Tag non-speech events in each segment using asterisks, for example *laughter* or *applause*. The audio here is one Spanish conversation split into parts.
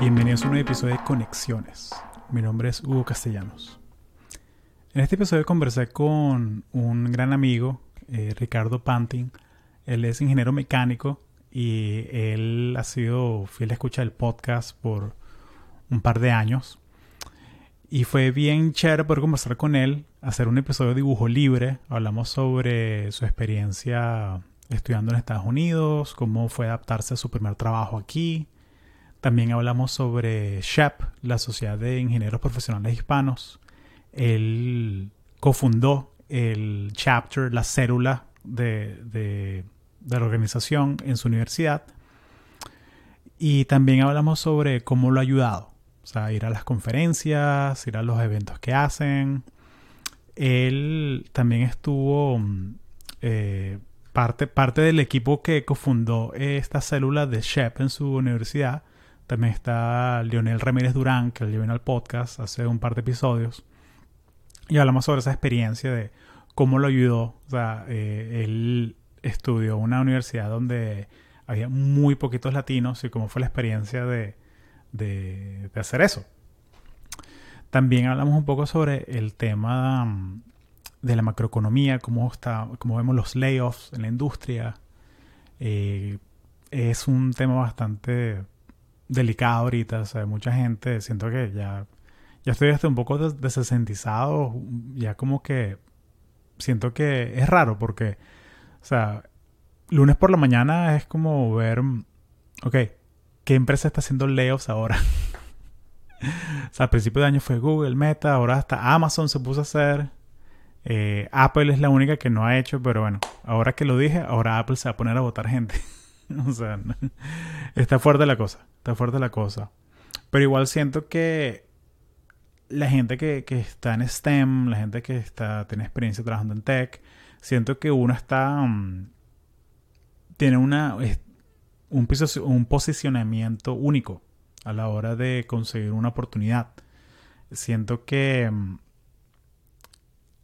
Bienvenidos a un nuevo episodio de Conexiones. Mi nombre es Hugo Castellanos. En este episodio conversé con un gran amigo, eh, Ricardo Pantin. Él es ingeniero mecánico y él ha sido fiel escucha del podcast por un par de años. Y fue bien chévere poder conversar con él, hacer un episodio de dibujo libre. Hablamos sobre su experiencia estudiando en Estados Unidos, cómo fue adaptarse a su primer trabajo aquí, también hablamos sobre SHAP, la Sociedad de Ingenieros Profesionales Hispanos. Él cofundó el chapter, la célula de, la organización en su universidad. Y también hablamos sobre cómo lo ha ayudado. O sea, ir a las conferencias, ir a los eventos que hacen. Él también estuvo eh, parte, parte del equipo que cofundó esta célula de SHEP en su universidad también está Lionel Ramírez Durán, que le vino al podcast hace un par de episodios. Y hablamos sobre esa experiencia de cómo lo ayudó. O sea, eh, él estudió en una universidad donde había muy poquitos latinos y cómo fue la experiencia de, de, hacer eso. También hablamos un poco sobre el tema mm, de la macroeconomía, cómo, está, cómo vemos los layoffs en la industria. Eh, es un tema bastante delicado ahorita. O sea, mucha gente, siento que ya, ya estoy hasta un poco desesentizado. Ya como que siento que es raro porque, o sea, lunes por la mañana es como ver, ok, ¿qué empresa está haciendo layoffs ahora? *laughs* o sea, al principio de año fue Google, Meta, ahora hasta Amazon se puso a hacer. Eh, Apple es la única que no ha hecho, pero bueno, ahora que lo dije, ahora Apple se va a poner a votar gente. *laughs* *laughs* o sea, está fuerte la cosa, está fuerte la cosa. Pero igual siento que la gente que, está en STEM, la gente que está, tiene experiencia trabajando en tech, siento que uno está... Mm, tiene una, un, un posicionamiento único a la hora de conseguir una oportunidad. Siento que mm,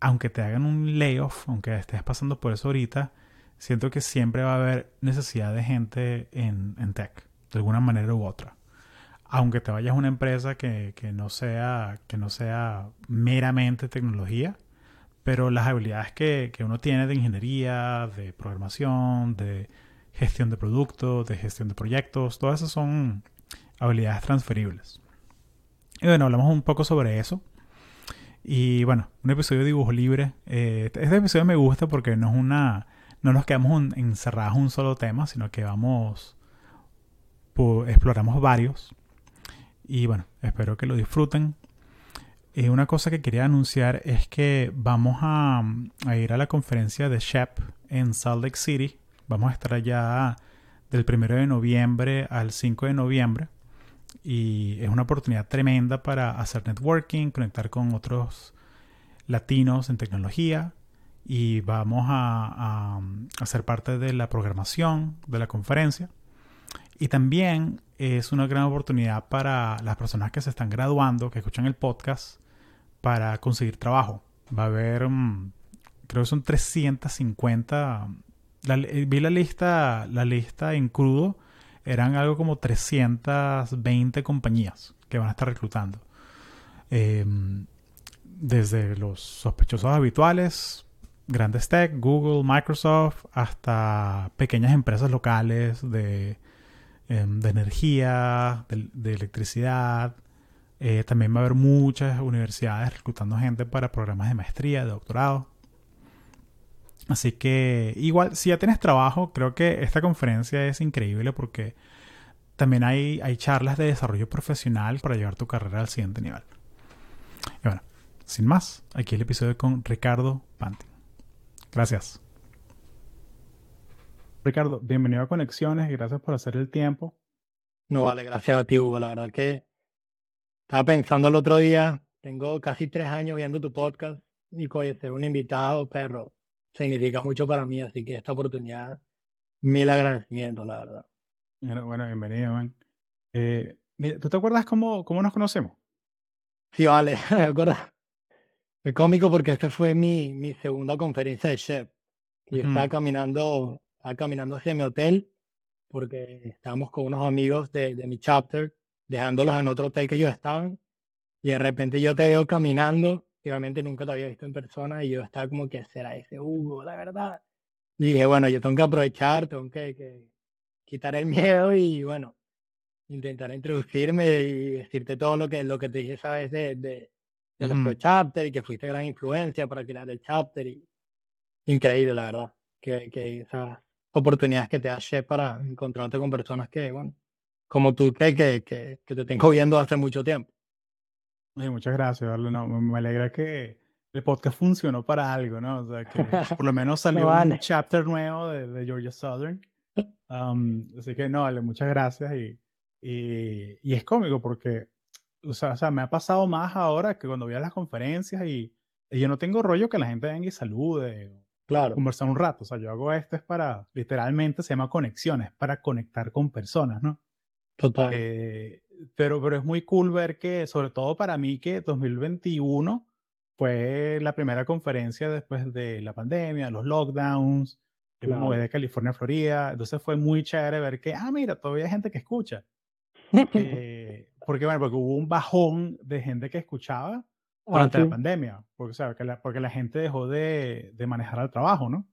aunque te hagan un layoff, aunque estés pasando por eso ahorita, siento que siempre va a haber necesidad de gente en, tech, de alguna manera u otra. Aunque te vayas a una empresa que, no sea, que no sea meramente tecnología, pero las habilidades que, uno tiene de ingeniería, de programación, de gestión de productos, de gestión de proyectos, todas esas son habilidades transferibles. Y bueno, hablamos un poco sobre eso. Y bueno, un episodio de dibujo libre. Eh, este episodio me gusta porque no es una no nos quedamos encerrados en un solo tema, sino que vamos, exploramos varios. Y bueno, espero que lo disfruten. Y una cosa que quería anunciar es que vamos a, ir a la conferencia de SHEP en Salt Lake City. Vamos a estar allá del 1 de noviembre al 5 de noviembre. Y es una oportunidad tremenda para hacer networking, conectar con otros latinos en tecnología y vamos a, a, ser parte de la programación de la conferencia. Y también es una gran oportunidad para las personas que se están graduando, que escuchan el podcast, para conseguir trabajo. Va a haber, mm, creo que son 350. vi la lista, la lista en crudo. Eran algo como 320 compañías que van a estar reclutando. Em, desde los sospechosos habituales, grandes tech, Google, Microsoft, hasta pequeñas empresas locales de, em, energía, de, electricidad. Eh, también va a haber muchas universidades reclutando gente para programas de maestría, de doctorado. Así que igual, si ya tienes trabajo, creo que esta conferencia es increíble porque también hay, hay charlas de desarrollo profesional para llevar tu carrera al siguiente nivel. Y bueno, sin más, aquí el episodio con Ricardo Panti. Gracias. Ricardo, bienvenido a Conexiones y gracias por hacer el tiempo. No, vale, gracias a ti, Hugo. La verdad que estaba pensando el otro día, tengo casi tres años viendo tu podcast y ser un invitado, perro, significa mucho para mí, así que esta oportunidad, mil agradecimientos, la verdad. Bueno, bienvenido, man. Eh, ¿Tú te acuerdas cómo, cómo nos conocemos? Sí, vale, *laughs* me acuerdo. Fue cómico porque esta fue mi, mi segunda conferencia de chef. Y estaba caminando, estaba caminando hacia mi hotel porque estábamos con unos amigos de, de mi chapter dejándolos en otro hotel que ellos estaban. Y de repente yo te veo caminando, y realmente nunca te había visto en persona, y yo estaba como que será ese Hugo, la verdad. Y dije, bueno, yo tengo que aprovechar, tengo que, que quitar el miedo y bueno, intentar introducirme y decirte todo lo que, lo que te dije esa vez de, de, de Ujú. chapter y que fuiste gran influencia para crear el chapter. Y, increíble, la verdad, que, que esas oportunidades que te da Chef para encontrarte con personas que, bueno, como tú, que, que, que, que te tengo viendo hace mucho tiempo. Oye, muchas gracias, Darle. No, me alegra que el podcast funcionó para algo, ¿no? O sea, que por lo menos *laughs* salió un vale. chapter nuevo de, de Georgia Southern. Am, así que no, vale, muchas gracias. Y, y, y es cómico porque, o sea, o sea, me ha pasado más ahora que cuando voy a las conferencias y, y yo no tengo rollo que la gente venga y salude Claro, conversar un rato. O sea, yo hago esto es para, literalmente se llama conexiones, para conectar con personas, ¿no? total. Eh, pero, pero es muy cool ver que, sobre todo para mí, que 2021 fue la primera conferencia después de la pandemia, los lockdowns. Yo me mudé Claro. de California a Florida, entonces fue muy chévere ver que, ah, mira, todavía hay gente que escucha. Eh, porque, bueno, porque hubo un bajón de gente que escuchaba Ah, durante la sí, pandemia, porque, o sea, que la, porque la gente dejó de, de manejar al trabajo, ¿no?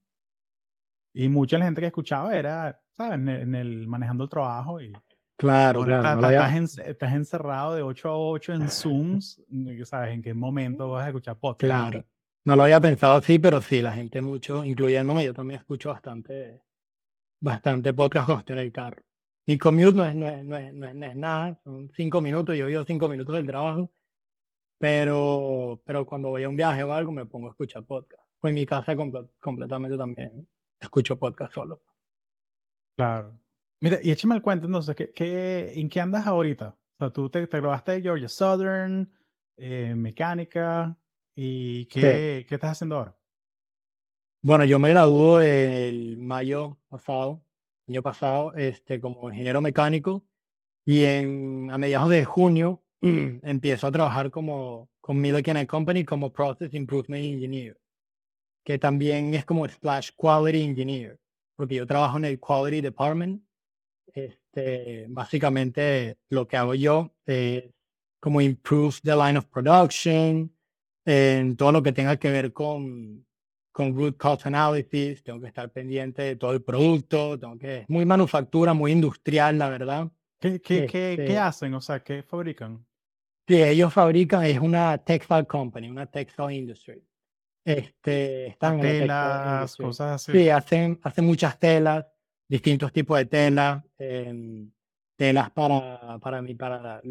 Y mucha de la gente que escuchaba era, ¿sabes? En el, en el manejando el trabajo y claro, claro. estás, No estás- había, estás en- estás encerrado de 8 a 8 en Zooms, ¿sabes? ¿En qué momento vas a escuchar podcast? claro. No lo había pensado así, pero sí, la gente mucho, incluyéndome, yo también escucho bastante, bastante podcast cuando estoy en el carro. Mi commute no es, no es, no es, no es, nada, son cinco minutos, yo vivo cinco minutos del trabajo, pero, pero cuando voy a un viaje o algo me pongo a escuchar podcast. O en mi casa comple- completamente también escucho podcast solo. Claro. Mira, y échame el cuento entonces, ¿qué, qué, en qué andas ahorita? O sea, tú te, te graduaste de Georgia Southern, eh, mecánica, ¿y qué, qué estás haciendo ahora? Bueno, yo me graduó el mayo pasado, año pasado, este, como ingeniero mecánico y en, a mediados de junio *clears throat* empiezo a trabajar como, con Milliken Company como Process Improvement Engineer, que también es como Splash Quality Engineer, porque yo trabajo en el Quality Department. Este, básicamente lo que hago yo es como improve the line of production, en todo lo que tenga que ver con, con root cause analysis, tengo que estar pendiente de todo el producto, tengo que, muy manufactura, muy industrial, la verdad. ¿Qué, qué, qué, qué Este- hacen? O sea, ¿qué fabrican? Sí, ellos fabrican, es una textile company, una textile industry. Este, están en Telas, industry. cosas así. Sí, hacen, hacen muchas telas, distintos tipos de telas, em, telas para, para, mi, para, la,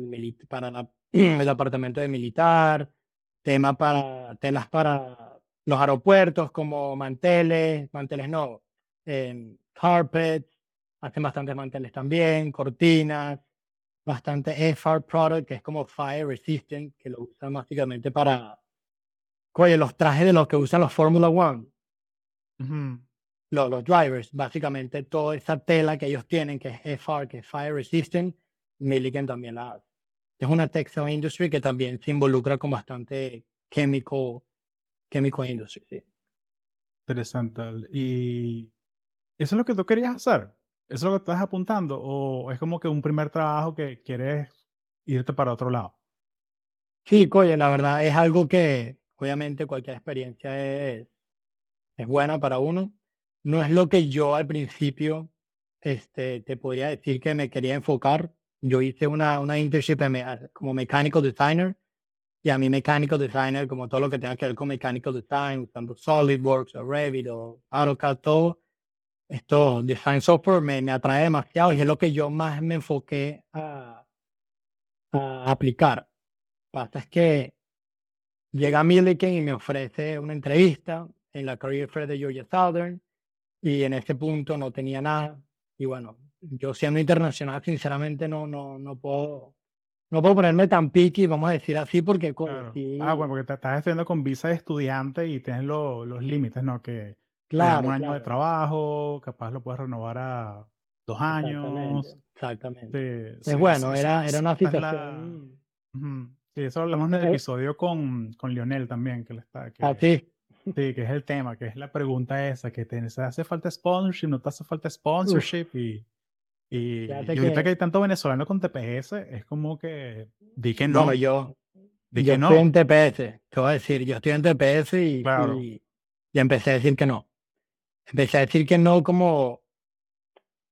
para la- *clears throat* el departamento de militar, tema para, telas para los aeropuertos como manteles, manteles no, em, carpets, hacen bastantes manteles también, cortinas, bastante FR product, que es como fire resistant, que lo usan básicamente para, oye, los trajes de los que usan los Formula One Ujú. los, los drivers, básicamente toda esa tela que ellos tienen, que es FR, que es Fire Resistant, Milliken también la hace. Es una textile industry que también se involucra con bastante chemical, chemical industry. sí. Interesante. ¿Y eso es lo que tú querías hacer? ¿Eso es lo que estás apuntando? ¿O es como que un primer trabajo que quieres irte para otro lado? Sí, oye, la verdad es algo que obviamente cualquier experiencia es, es buena para uno. No es lo que yo al principio este, te podría decir que me quería enfocar. Yo hice una, una internship como mechanical designer y a mí mechanical designer, como todo lo que tenga que ver con mechanical design, usando SolidWorks o Revit o AutoCAD, todo esto, design software me, me atrae demasiado y es lo que yo más me enfoqué a, a aplicar. Pasa es que llega Milliken y me ofrece una entrevista en la Career Fair de Georgia Southern y en ese punto no tenía nada. Y bueno, yo siendo internacional, sinceramente no, no, no puedo, no puedo ponerme tan picky, vamos a decir así, porque coño, Claro. sí, Ah, bueno, porque te estás estudiando con visa de estudiante y tienes lo- los límites, ¿no? Que claro, un año de trabajo, capaz lo puedes renovar a dos años. exactamente, exactamente. Sí, Es sí, bueno, sí, era, sí, era una la- situación. Sí, eso hablamos en el Eh, episodio con, con Lionel también, que, le está, que, así. sí, que es el tema, que es la pregunta esa, que te, ¿se hace falta sponsorship? ¿No te hace falta sponsorship? Y, Y, y ahorita que- que hay tanto venezolano con TPS, es como que di que no, Bueno, yo, di yo que no. estoy en TPS, te voy a decir, yo estoy en TPS y, Claro. y, y empecé a decir que no. Empecé a decir que no como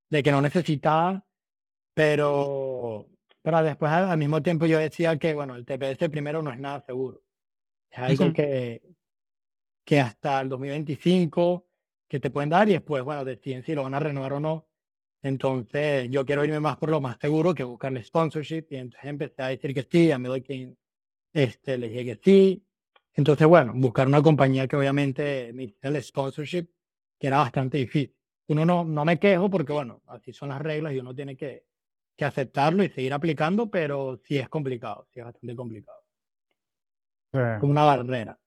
de que no necesitaba, pero, pero después al, al mismo tiempo yo decía que, bueno, el TPS primero no es nada seguro. Es algo que, que hasta el 2025 que te pueden dar y después, bueno, deciden si lo van a renovar o no. Entonces, yo quiero irme más por lo más seguro que buscarle sponsorship. Y entonces empecé a decir que sí, a medida que este, le dije que sí. Entonces, bueno, buscar una compañía que obviamente me hiciera el sponsorship, que era bastante difícil. Uno no, no me quejo porque, bueno, así son las reglas y uno tiene que, que aceptarlo y seguir aplicando, pero sí es complicado, sí es bastante complicado. Sea, Como una barrera.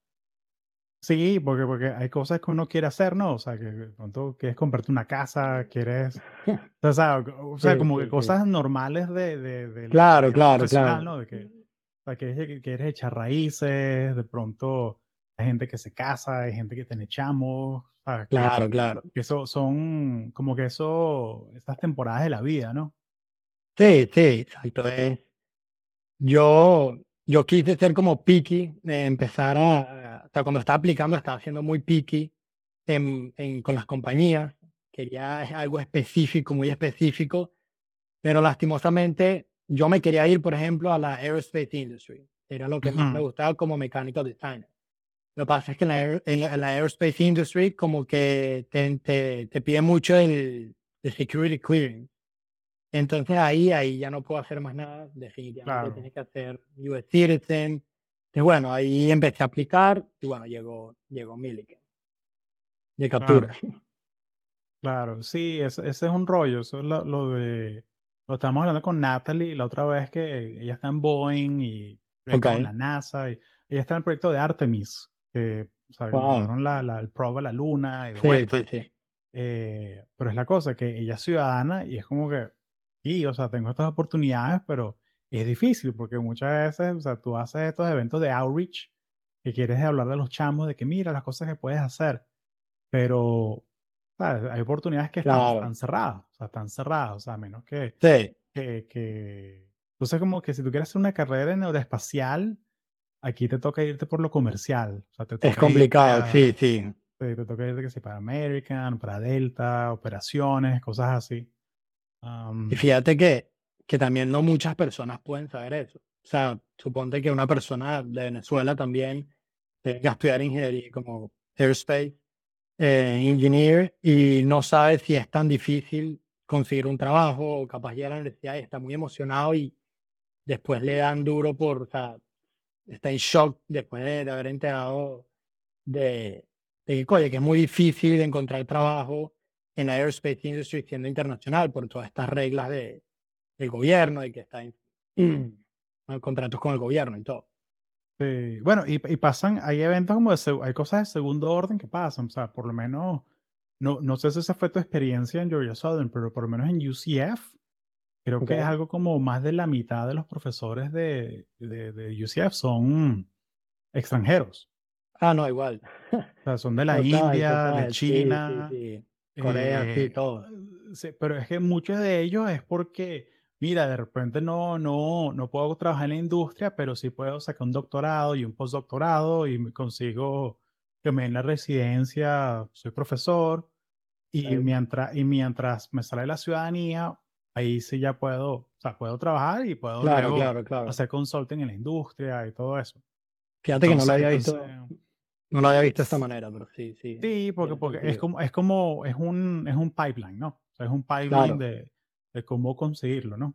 Sí, porque, porque hay cosas que uno quiere hacer, ¿no? O sea, que de pronto quieres comprarte una casa, quieres... *laughs* O sea, o sea, Sí, como sí, que sí. cosas normales de, de, del Claro, vida claro, claro. ¿no? De que, o sea, que quieres, quieres echar raíces, de pronto hay gente que se casa, hay gente que tiene chamos, o sea, que- Claro, claro. que eso son como que eso, esas temporadas de la vida, ¿no? Sí, sí, exacto. es- Yo, yo quise ser como picky, eh, empezar a, sea, cuando estaba aplicando estaba siendo muy picky en, en- con las compañías. Quería algo específico, muy específico, pero lastimosamente yo me quería ir, por ejemplo, a la aerospace industry. Era lo que más me gustaba como mechanical designer. Lo que pasa es que en la, en la- en la aerospace industry como que te, te, te pide mucho el, el security clearance. Entonces ahí, ahí ya no puedo hacer más nada. Definitivamente Claro. tienes que hacer US Citizen. Entonces, bueno, ahí empecé a aplicar y bueno, llegó, llegó Milliken de captura. Claro, sí, ese, ese es un rollo. Eso es lo, lo de. Lo estábamos hablando con Natalie la otra vez que ella está en Boeing y ella está Ok. en la NASA y ella está en el proyecto de Artemis, que Wow. la, la, el probe a la luna y Sí, vuelta. sí, sí. Eh, pero es la cosa que ella es ciudadana y es como que, sí, o sea, tengo estas oportunidades, pero es difícil porque muchas veces, o sea, tú haces estos eventos de outreach que quieres hablar de los chamos, de que mira las cosas que puedes hacer, pero ¿sabes? hay oportunidades que están, Claro. están cerradas, o sea, están cerradas, o sea, a menos que, Sí, que, que... Entonces, como que si tú quieres hacer una carrera en aeroespacial, aquí te toca irte por lo comercial, o sea, te es toca irte complicado, a- sí, sí. te, te toca irte que si para American, para Delta, operaciones, cosas así. Am, Y fíjate que, que también no muchas personas pueden saber eso. O sea, suponte que una persona de Venezuela también tenga que estudiar ingeniería como aerospace eh, engineer y no sabe si es tan difícil conseguir un trabajo o capaz llega a la universidad y está muy emocionado y después le dan duro por, o sea, está en shock después de, de haber enterado de, de que, oye, que es muy difícil encontrar trabajo en la aerospace industry siendo internacional por todas estas reglas de, del gobierno, de que está en *clears throat* en contratos con el gobierno y todo. sí. Bueno, y, y pasan, hay eventos como de, hay cosas de segundo orden que pasan, o sea, por lo menos, no, no sé si esa fue tu experiencia en Georgia Southern, pero por lo menos en UCF, creo que es algo como más de la mitad de los profesores de, de, de UCF son extranjeros, Ah, no, igual. *laughs* o sea, son de la Total, India, de total, sí, sí, China. Corea, sí, Eh, todo. sí, pero es que muchos de ellos es porque, mira, de repente no, no, no puedo trabajar en la industria, pero sí puedo sacar un doctorado y un postdoctorado y me consigo que me den la residencia, soy profesor y Claro. mientras, y mientras me sale la ciudadanía, ahí sí ya puedo, o sea, puedo trabajar y puedo Claro, luego claro, claro. hacer consulting en la industria y todo eso. Fíjate que no lo Entonces- había visto, entonces, no lo había visto de esta manera, pero sí, sí. Sí, porque, porque es como, es como, es un, es un pipeline, ¿no? O sea, es un pipeline de, de cómo conseguirlo, ¿no?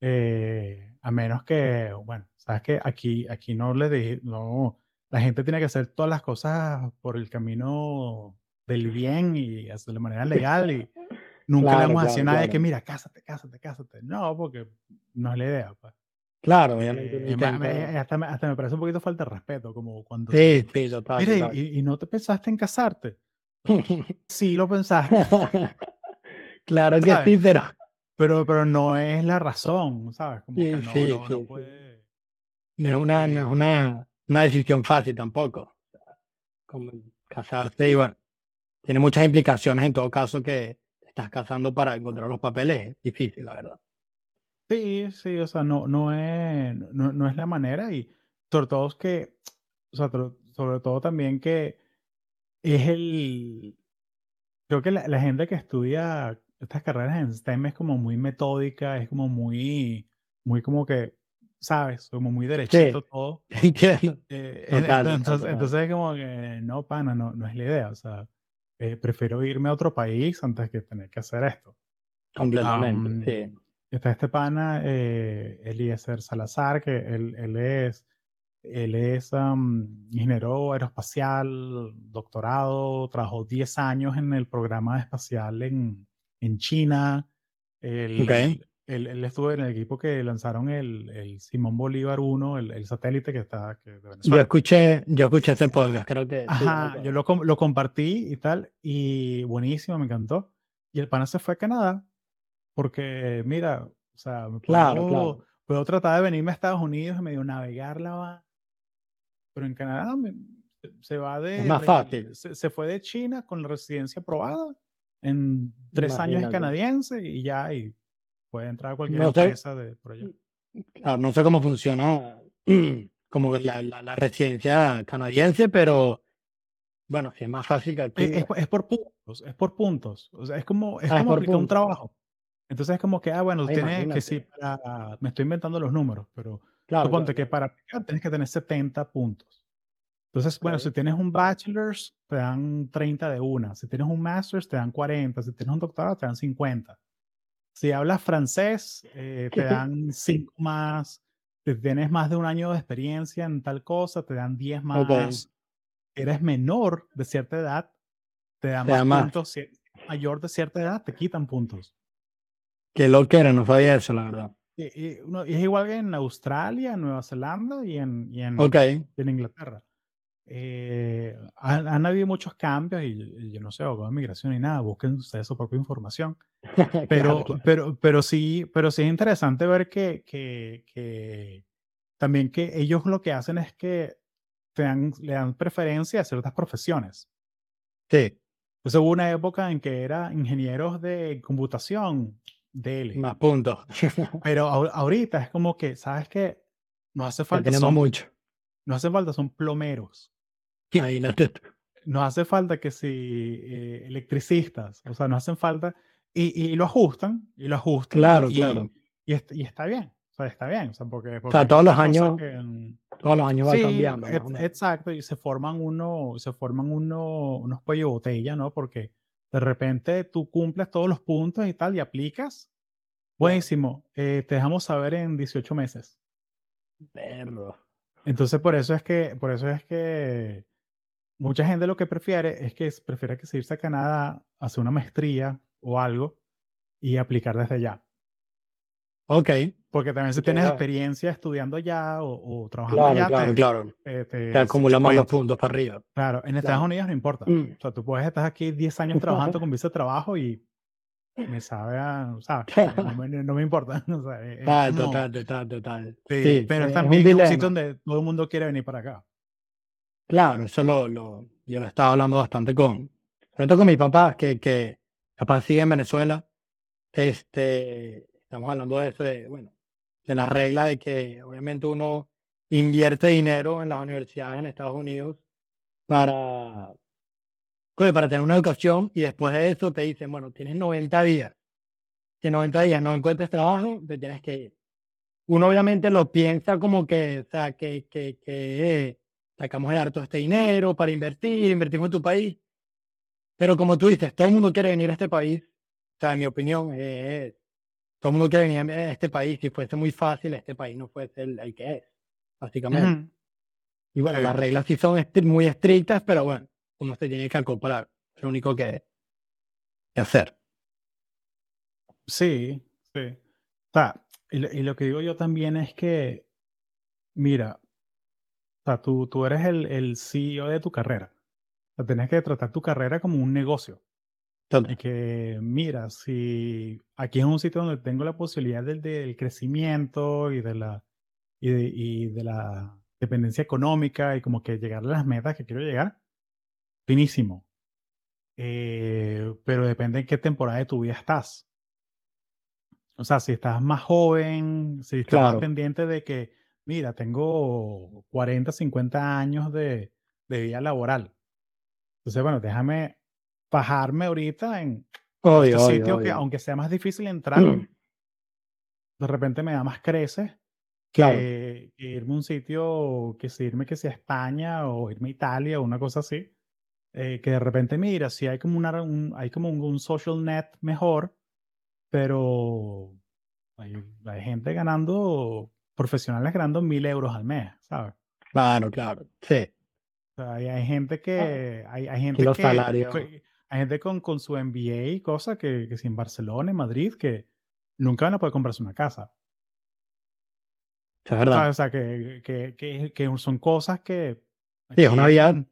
Eh, a menos que, bueno, sabes que aquí, aquí no le dije, no, la gente tiene que hacer todas las cosas por el camino del bien y hacerlo de manera legal y *laughs* nunca le Claro, vamos a decir a claro, que mira, cásate, cásate, cásate. No, porque no es la idea, pues. Claro, Eh, me- me- intenta- hasta, me, hasta me parece un poquito falta de respeto, como cuando... Sí, sí, total. Mira, y- total. y, y no te pensaste en casarte. *laughs* Sí, lo pensaste. *laughs* claro que sí, pero Pero, pero no es la razón, ¿sabes? Como Sí, que no, sí, no, sí, puede. no es una, no es una, una decisión fácil tampoco. Como casarse y bueno, tiene muchas implicaciones en todo caso que estás cazando para encontrar los papeles es difícil, la verdad. Sí, sí, o sea, no, no es, no, no es la manera y sobre todo es que, o sea, sobre todo también que es el, creo que la, la gente que estudia estas carreras en STEM es como muy metódica, es como muy, muy como que, ¿sabes? Como muy derechito todo. *laughs* Eh, entonces, entonces, es como que, no, pana, no, no es la idea, o sea, eh, prefiero irme a otro país antes que tener que hacer esto. Completamente, sí. Está este pana, eh, Eliezer Salazar, que él, él es, él es ingeniero aeroespacial, doctorado, trabajó 10 años en el programa espacial en, en China. Él, él, estuvo en el equipo que lanzaron el, el Simón Bolívar 1, el, el, satélite que está que de. Yo escuché, yo escuché ese podcast, creo que. Ajá, yo lo, lo compartí y tal, y buenísimo, me encantó. Y el pana se fue a Canadá porque, mira, o sea, claro, puedo, puedo tratar de venirme a Estados Unidos y medio navegarla, pero en Canadá se va de... Es más fácil. se, fue de China con la residencia aprobada en tres años es canadiense y ya y puede entrar a cualquier empresa de allá. Claro, no sé cómo funciona *clears throat* como la, la, residencia canadiense, pero bueno, es más fácil que es, es, por puntos, es por puntos. O sea, es como, es ah, como un trabajo. Entonces es como que, ah, bueno, tienes que sí, para, me estoy inventando los números, pero claro, suponte que para aplicar tienes que tener 70 puntos. Entonces, bueno, si tienes un bachelor's, te dan 30 de una. Si tienes un master's, te dan 40. Si tienes un doctorado, te dan 50. Si hablas francés, eh, te *laughs* dan 5 más. Si tienes más de un año de experiencia en tal cosa, te dan 10 más. Eres menor de cierta edad, te dan más, puntos. Si eres mayor de cierta edad, te quitan puntos. Qué lo que era, no sabía eso, la verdad. Y, es igual que en Australia, en Nueva Zelanda y en, y en, en Inglaterra. Eh, han, habido muchos cambios y, yo no sé, con migración y nada, busquen ustedes su propia información. *laughs* Pero, pero, pero sí, pero sí es interesante ver que, que, que, también que ellos lo que hacen es que te dan, le dan preferencia a ciertas profesiones. Sí. Entonces hubo una época en que era ingenieros de computación, DL. Más puntos. *laughs* pero ahorita es como que, ¿sabes qué? No hace falta. tenemos mucho. No hace falta, son plomeros. *laughs* No hace falta que si eh, electricistas, o sea, no hacen falta, y, y, lo ajustan, y lo ajustan. Claro, claro. Y, y, está bien, o sea, está bien, o sea, porque... o sea, todos los años, todos los años va cambiando. exacto, y se forman uno, se forman uno, unos cuello botella, ¿no? Porque de repente tú cumples todos los puntos y tal, y aplicas. Buenísimo, eh, te dejamos saber en 18 meses. Perro. Entonces, por eso es que, por eso es que mucha gente lo que prefiere es que prefiere que se irse a Canadá, hacer una maestría o algo y aplicar desde allá. Ok. Porque también si tienes experiencia estudiando allá o, trabajando allá, claro, te, claro. te, te, acumulamos los puntos para arriba. Claro, en Estados Unidos no importa. Mm. O sea, tú puedes estar aquí 10 años trabajando con *laughs* visa de trabajo y me sabe a, ¿sabes? *laughs* No, me, importa. *laughs* O sea, total, total, total, Sí, pero es también un, sitio donde todo el mundo quiere venir para acá. Claro, eso lo, lo, yo lo estaba hablando bastante con, sobre con mi papá, que, que papá sigue en Venezuela. Este, estamos hablando de eso, de, bueno, de la regla de que obviamente uno invierte dinero en las universidades en Estados Unidos para, para tener una educación y después de eso te dicen, bueno, tienes 90 días. Si en 90 días no encuentres trabajo, te tienes que ir. Uno obviamente lo piensa como que, o sea, que, que sacamos de dar todo este dinero para invertir, invertimos en tu país. Pero como tú dices, todo el mundo quiere venir a este país. O sea, en mi opinión, es, todo el mundo quiere venir a este país. Si fuese muy fácil, este país no fuese el, el que es, básicamente. Y bueno, las reglas sí son muy estrictas, pero bueno, uno se tiene que acoplar. Es lo único que, que hacer. Sí, sí. O sea, y lo que digo yo también es que, mira, o sea, tú, tú eres el, el CEO de tu carrera. O sea, tienes que tratar tu carrera como un negocio. Y que, mira, si aquí es un sitio donde tengo la posibilidad del, del crecimiento y de, la, y, de, y de la dependencia económica y como que llegar a las metas que quiero llegar, finísimo. Eh, pero depende en qué temporada de tu vida estás. O sea, si estás más joven, si estás más pendiente de que, mira, tengo 40, 50 años de, de vida laboral. Entonces, bueno, déjame bajarme ahorita en este sitio que, aunque sea más difícil entrar, *clears throat* de repente me da más creces que, irme a un sitio, que si irme que sea España o irme a Italia o una cosa así. Eh, que de repente, mira, si hay como, una, un, hay como un, social net mejor, pero hay, hay, gente ganando, profesionales ganando mil euros al mes, ¿sabes? Claro, claro, sí. O sea, hay, hay, gente que, hay, hay gente los que, salarios. hay gente con, con su MBA y cosas que, que si en Barcelona, en Madrid, que nunca van a poder comprarse una casa. Es verdad. O sea, que, que, que, que son cosas que... Sí, es una vida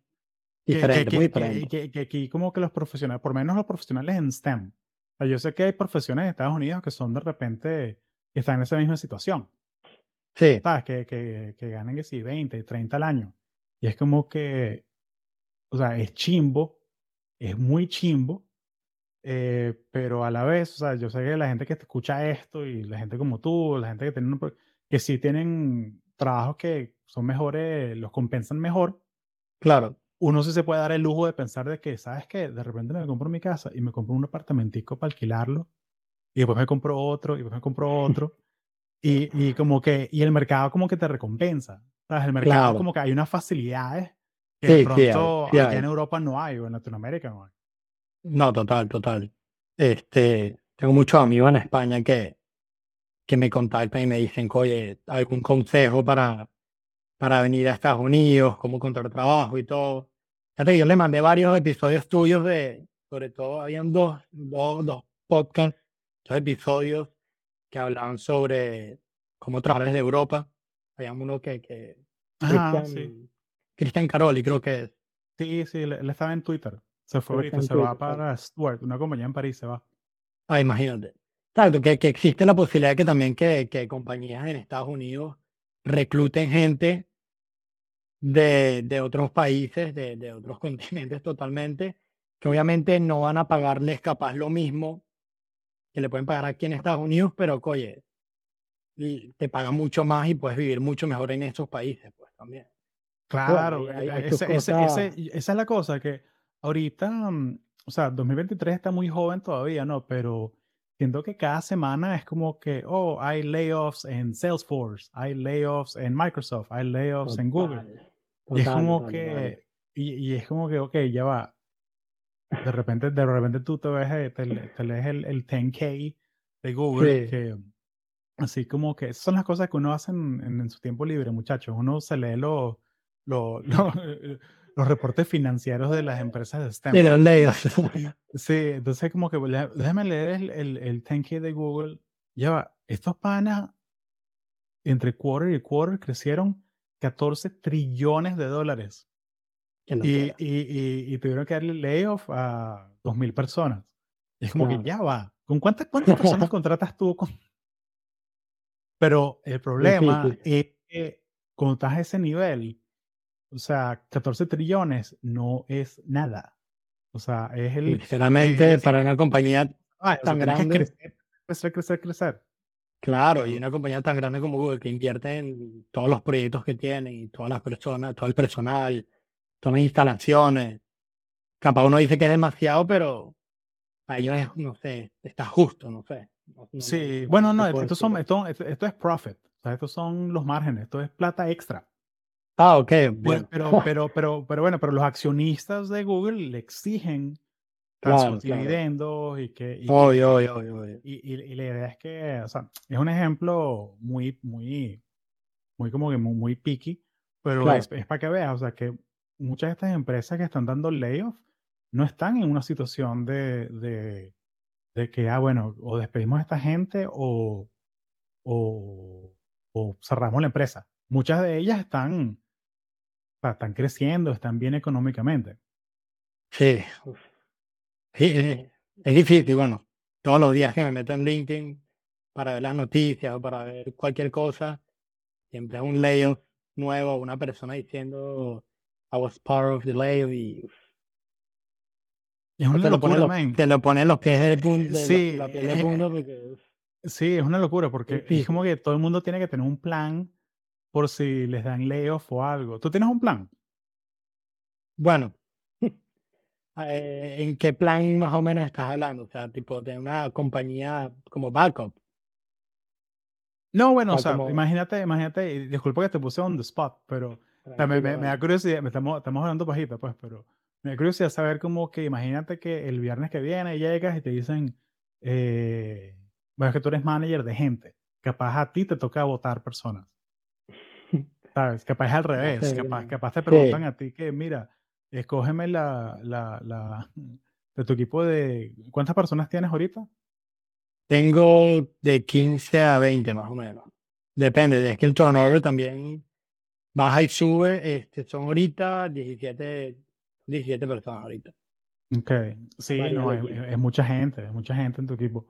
diferente, muy diferente. Que, aquí como que los profesionales, por menos los profesionales en STEM, yo sé que hay profesiones en Estados Unidos que son de repente, que están en esa misma situación. Sí. ¿Sabes? Que, que, que ganen que sí, 20, 30 al año. Y es como que, o sea, es chimbo, es muy chimbo, eh, pero a la vez, o sea, yo sé que la gente que escucha esto y la gente como tú, la gente que tiene que sí tienen trabajos que son mejores, los compensan mejor. Claro. Uno sí se puede dar el lujo de pensar de que, ¿sabes qué? De repente me compro mi casa y me compro un apartamentico para alquilarlo y después me compro otro y después me compro otro. Y, y como que, y el mercado como que te recompensa. ¿Sabes? El mercado como que hay unas facilidades que de pronto aquí en Europa no hay o en Latinoamérica no hay. No, total, total. Este, tengo muchos amigos en España que, que me contactan y me dicen, oye, algún consejo para, para venir a Estados Unidos, cómo encontrar trabajo y todo. Fíjate, yo le mandé varios episodios tuyos de, sobre todo, habían dos, dos, dos podcasts, dos episodios que hablaban sobre cómo trabajar desde Europa. Había uno que, que Cristian, sí. Caroli creo que es. Sí, sí, él estaba en Twitter. Se fue ahorita, se va para Stuart, una compañía en París, se va. Ah, imagínate. Exacto, que, que existe la posibilidad de que también que, que compañías en Estados Unidos recluten gente de, de otros países, de, de, otros *laughs* continentes totalmente, que obviamente no van a pagarles capaz lo mismo que le pueden pagar aquí en Estados Unidos, pero oye, te pagan mucho más y puedes vivir mucho mejor en esos países, pues también. Claro, eh, esa es la cosa, que ahorita, mm, o sea, 2023 está muy joven todavía, ¿no? Pero siento que cada semana es como que, oh, hay layoffs en Salesforce, hay layoffs en Microsoft, hay layoffs en Google. y es como que, y, es como que, ok, ya va. De repente, de repente tú te ves, eh, te, lees el, el 10K de Google, que así como que esas son las cosas que uno hace en, en, su tiempo libre, muchachos. Uno se lee los lo, *laughs* lo, los reportes financieros de las empresas de STEM. De los leídos. *laughs* Sí, entonces como que déjame leer el, el, el 10K de Google. Lleva, estos panas entre quarter y quarter crecieron 14 trillones de dólares. Y, y, y, y, tuvieron que darle layoff a 2.000 personas. Y es como que ya va. ¿Con cuántas, cuántas personas *laughs* contratas tú? Con... Pero el problema es que cuando estás a ese nivel, o sea, 14 trillones no es nada. O sea, es el... Sinceramente, para una compañía ah, tan grande... Crecer, crecer, crecer, crecer. Claro, y una compañía tan grande como Google que invierte en todos los proyectos que tiene y todas las personas, todo el personal, todas las instalaciones. Capaz uno dice que es demasiado, pero para ellos es, no sé, está justo, no sé. sí, bueno, no, esto, son, esto, esto, es profit, o sea, estos son los márgenes, esto es plata extra. Ah, ok, bueno. Pero, *laughs* pero, pero, pero, bueno, pero los accionistas de Google le exigen claro, dividendos y que... Y, y, y, la idea es que, o sea, es un ejemplo muy, muy, muy como que muy, muy picky, pero es, para que veas, o sea, que muchas de estas empresas que están dando layoff no están en una situación de, de, que, ah, bueno, o despedimos a esta gente o, o, o cerramos la empresa. Muchas de ellas están están creciendo, están bien económicamente. Sí. sí. Es difícil, bueno, todos los días que me meto en LinkedIn para ver las noticias o para ver cualquier cosa, siempre hay un layoff nuevo, una persona diciendo I was part of the layoff y Es una te, lo pone locura, los, man. te lo pone los pies del punto, de Sí, la, la piel de eh, punto porque Sí, es una locura porque es difícil. como que todo el mundo tiene que tener un plan por si les dan layoff o algo. ¿Tú tienes un plan? Bueno, *laughs* eh, ¿en qué plan más o menos estás hablando? O sea, tipo de una compañía como backup. No, bueno, O o sea, como- imagínate, imagínate, disculpa que te puse on the spot, pero me, me- me da curiosidad, estamos, estamos hablando bajito, pues, pero me da curiosidad saber como que imagínate que el viernes que viene llegas y te dicen, eh, bueno, es que tú eres manager de gente, capaz a ti te toca votar personas, *laughs* ¿sabes? Capaz es al revés, sé, capaz, capaz te Sí. preguntan a ti que, mira, escógeme la, la, la, de tu equipo de, ¿cuántas personas tienes ahorita? Tengo de 15 a 20 más o menos. Depende, es que el turnover también baja y sube. Este, son ahorita 17, 17 personas ahorita. Ok, sí, no, es, mucha gente, es mucha gente en tu equipo.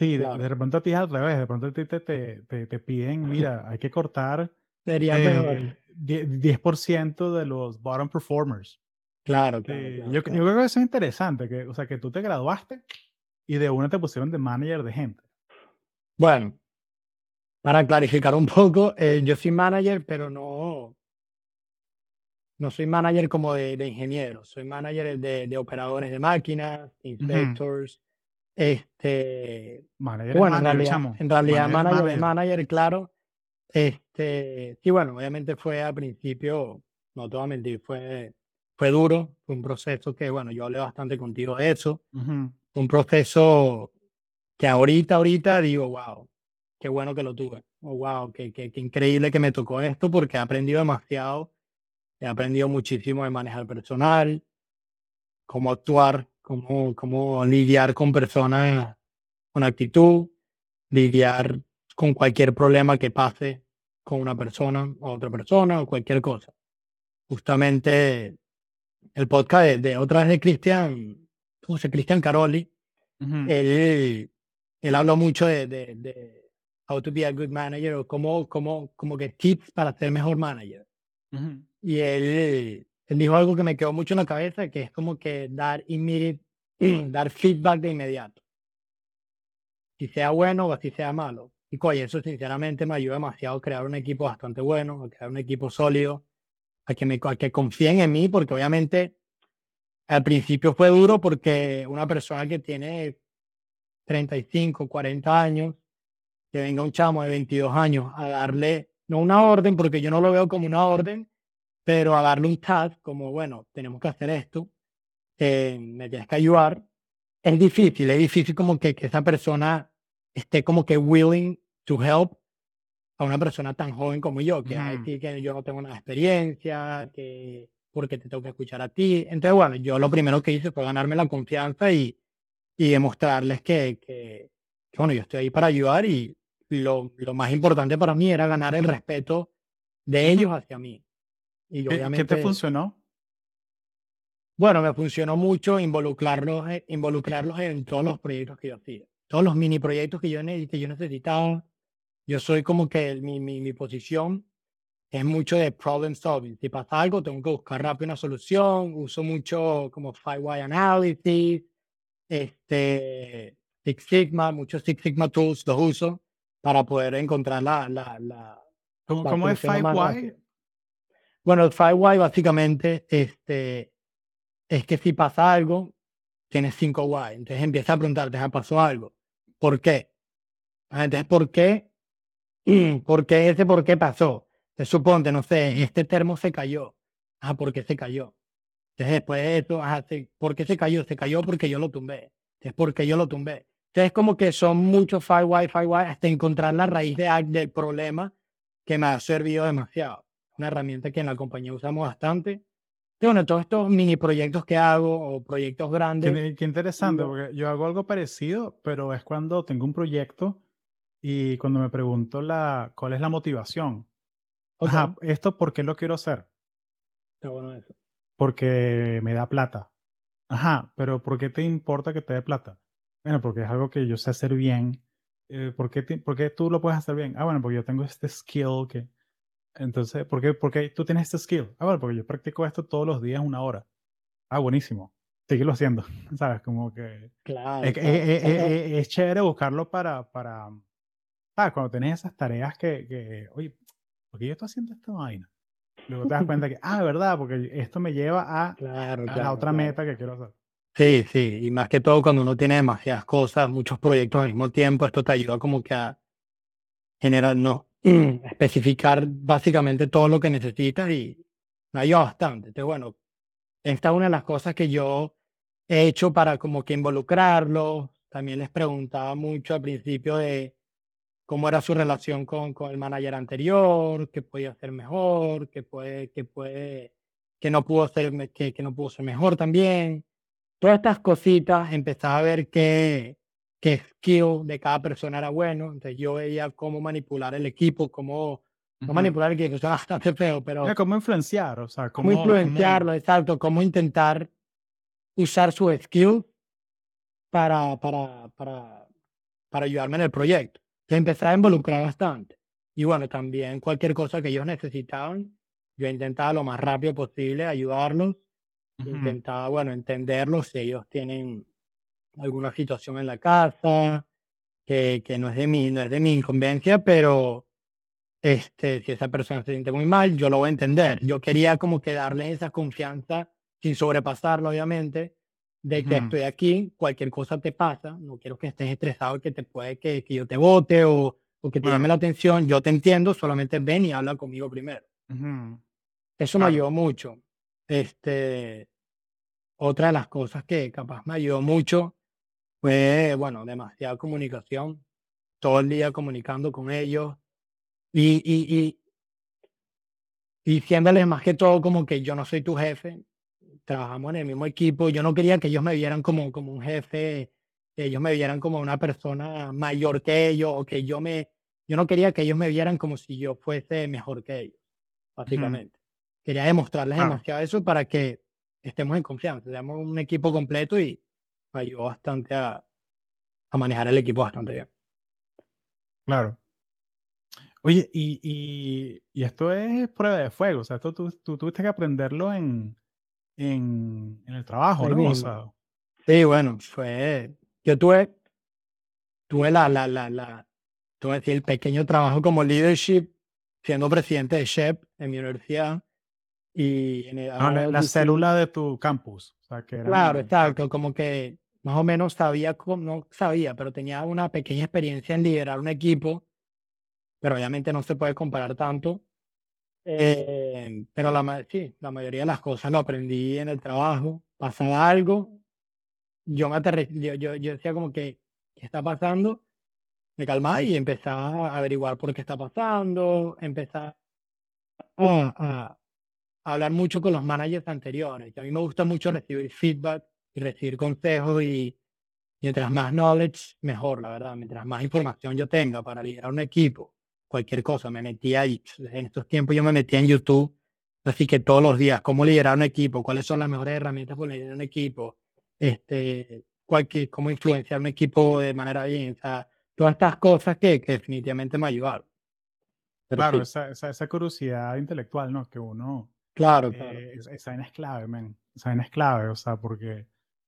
Sí, de, Claro. de repente a ti es al revés, de pronto a ti te, te, te, te piden, mira, hay que cortar Sería eh, die- 10% de los bottom performers. Claro, claro, Eh, claro, yo, claro. yo creo que eso es interesante, que, o sea, que tú te graduaste y de una te pusieron de manager de gente. Bueno, para clarificar un poco, eh, yo soy manager, pero no, no soy manager como de, de ingeniero. Soy manager de, de operadores de máquinas, inspectors. Este, Manager bueno, en manager, realidad, chamo. en realidad Manager manager manager. claro. Este, sí, bueno, obviamente fue al principio, no te voy a mentir, fue, fue duro, fue un proceso que, bueno, yo hablé bastante contigo de eso. Ujú, un proceso que ahorita, ahorita digo, wow, qué bueno que lo tuve. O wow, qué, qué, qué increíble que me tocó esto porque he aprendido demasiado. He aprendido muchísimo de manejar personal, cómo actuar, cómo, cómo lidiar con personas con actitud, lidiar con cualquier problema que pase con una persona o otra persona o cualquier cosa. Justamente el podcast de, de otra vez de Cristian, ¿cómo se Cristian Caroli, ujú. él, él habló mucho de, de, de how to be a good manager o cómo, cómo, como que tips para ser mejor manager. Ujú. Y él, él dijo algo que me quedó mucho en la cabeza, que es como que dar immediate, *clears throat* dar feedback de inmediato. Si sea bueno o así sea malo. Y coño, eso sinceramente me ayuda demasiado a crear un equipo bastante bueno, a crear un equipo sólido, a que, me, a que confíen en mí, porque obviamente al principio fue duro porque una persona que tiene 35, 40 años, que venga un chamo de 22 años a darle, no una orden, porque yo no lo veo como una orden, pero a darle un task como, bueno, tenemos que hacer esto, eh, me tienes que ayudar, es difícil, es difícil como que, que esa persona esté como que willing to help a una persona tan joven como yo, que va a decir que yo no tengo nada de experiencia, que porque te tengo que escuchar a ti. Entonces, bueno, yo lo primero que hice fue ganarme la confianza y, y demostrarles que, que, que, bueno, yo estoy ahí para ayudar y lo, lo más importante para mí era ganar el respeto de ellos hacia mí. Y ¿Qué, te funcionó? bueno, me funcionó mucho involucrarlos, eh, involucrarlos en todos los proyectos que yo hacía. Todos los mini proyectos que yo, que yo necesitaba. Yo soy como que el- mi, mi, mi posición es mucho de problem solving. Si pasa algo, tengo que buscar rápido una solución. Uso mucho como 5Y Analysis, este, Six Sigma, muchos Six Sigma tools los uso para poder encontrar la, la, la, ¿Cómo, la cómo es solución más 5Y? rápida. Bueno, el 5Y básicamente este, es que si pasa algo, tienes 5Y. Entonces empieza a preguntarte, ¿ya pasó algo? ¿Por qué? Ah, Entonces, ¿por qué? *clears throat* ¿Por qué ese por qué pasó? Te suponte, no sé, este termo se cayó. Ah, ¿por qué se cayó? Entonces, después de eso, ajá, se- ¿por qué se cayó? Se cayó porque yo lo tumbé. Es porque yo lo tumbé. Entonces, como que son muchos 5Y, 5Y, hasta encontrar la raíz de, del problema que me ha servido demasiado. Una herramienta que en la compañía usamos bastante. Y bueno, todos estos mini proyectos que hago o proyectos grandes. Qué, qué interesante, porque yo hago algo parecido, pero es cuando tengo un proyecto y cuando me pregunto la, cuál es la motivación. Ok, Ajá, esto por qué lo quiero hacer? está bueno eso. Porque me da plata. Ajá, pero ¿por qué te importa que te dé plata? Bueno, porque es algo que yo sé hacer bien. Eh, ¿por, qué por qué tú lo puedes hacer bien? Ah, bueno, porque yo tengo este skill que... Entonces, ¿por qué, por qué tú tienes este skill? Ah, bueno, porque yo practico esto todos los días una hora. Ah, buenísimo. síguelo haciendo, *laughs* ¿sabes? Como que Claro, es, claro. es- es- es- chévere buscarlo para, para, ¿sabes? Cuando tenés esas tareas que, que, oye, ¿por qué yo estoy haciendo esta vaina? Luego te das cuenta que, ah, ¿verdad? Porque esto me lleva a, Claro, a la claro, otra claro. meta que quiero hacer. Sí, sí, y más que todo cuando uno tiene demasiadas cosas, muchos proyectos al mismo tiempo, esto te ayuda como que a generar, no, *clears throat* especificar básicamente todo lo que necesitas y me ayuda bastante. Entonces, bueno, esta es una de las cosas que yo he hecho para como que involucrarlos. También les preguntaba mucho al principio de cómo era su relación con, con el manager anterior, qué podía hacer mejor, qué puede, qué puede, que no pudo ser, que, que no pudo ser mejor también. Todas estas cositas, empezaba a ver qué, qué skill de cada persona era bueno. Entonces yo veía cómo manipular el equipo, cómo, no Ujú. manipular el equipo, *laughs* eso es bastante feo, pero ¿Cómo influenciar? O sea, cómo cómo, influenciarlo, exacto, cómo intentar usar su skill para, para, para, para ayudarme en el proyecto. Entonces empecé a involucrar bastante. Y bueno, también cualquier cosa que ellos necesitaban, yo intentaba lo más rápido posible ayudarlos, Ujú. intentaba, bueno, entenderlos si ellos tienen alguna situación en la casa, que, que no es de mí, no es de mi incumbencia, pero este, si esa persona se siente muy mal, yo lo voy a entender. Yo quería como que darles esa confianza, sin sobrepasarlo, obviamente, de que Ujú. estoy aquí, cualquier cosa te pasa, no quiero que estés estresado, que te puede que, que yo te vote o, o que te llame Claro. la atención, yo te entiendo, solamente ven y habla conmigo primero. Ujú. Eso me ayudó mucho. Este, otra de las cosas que capaz me ayudó mucho fue, bueno, demasiada comunicación, todo el día comunicando con ellos y, y, diciéndoles más que todo como que yo no soy tu jefe, trabajamos en el mismo equipo, yo no quería que ellos me vieran como, como un jefe, que ellos me vieran como una persona mayor que ellos o que yo me, yo no quería que ellos me vieran como si yo fuese mejor que ellos, básicamente. Quería demostrarles demasiado eso para que estemos en confianza, seamos un equipo completo y me ayudó bastante a, a manejar el equipo bastante bien. Claro. Oye, y, y, y esto es prueba de fuego, o sea, esto tú, tú tuviste que aprenderlo en, en, en el trabajo, ¿no? O sea, Sí, bueno, fue, yo tuve, tuve la, la, la, la, decir, el pequeño trabajo como leadership, siendo presidente de SHEP en mi universidad y en el no, la, célula de tu campus, o sea, que era... Claro, exacto, como que más o menos sabía, no sabía, pero tenía una pequeña experiencia en liderar un equipo, pero obviamente no se puede comparar tanto. Eh, pero la, sí, la mayoría de las cosas lo aprendí en el trabajo. Pasaba algo, yo me aterri- yo, yo, yo decía como que, ¿qué está pasando? Me calmaba y empezaba a averiguar por qué está pasando, empezaba a, a- a hablar mucho con los managers anteriores. A mí me gusta mucho recibir feedback y recibir consejos y mientras más knowledge, mejor, la verdad. Mientras más información yo tenga para liderar un equipo, cualquier cosa, me metía ahí. En estos tiempos yo me metía en YouTube, así que todos los días, cómo liderar un equipo, cuáles son las mejores herramientas para liderar un equipo, este, cualquier, cómo influenciar un equipo de manera bien, o sea, todas estas cosas que, que definitivamente me ayudaron. Pero Claro, sí, esa, esa, esa curiosidad intelectual, ¿no? Que uno... claro, claro. eh, esa esa vaina es clave, man. Esa vaina es clave, o sea, porque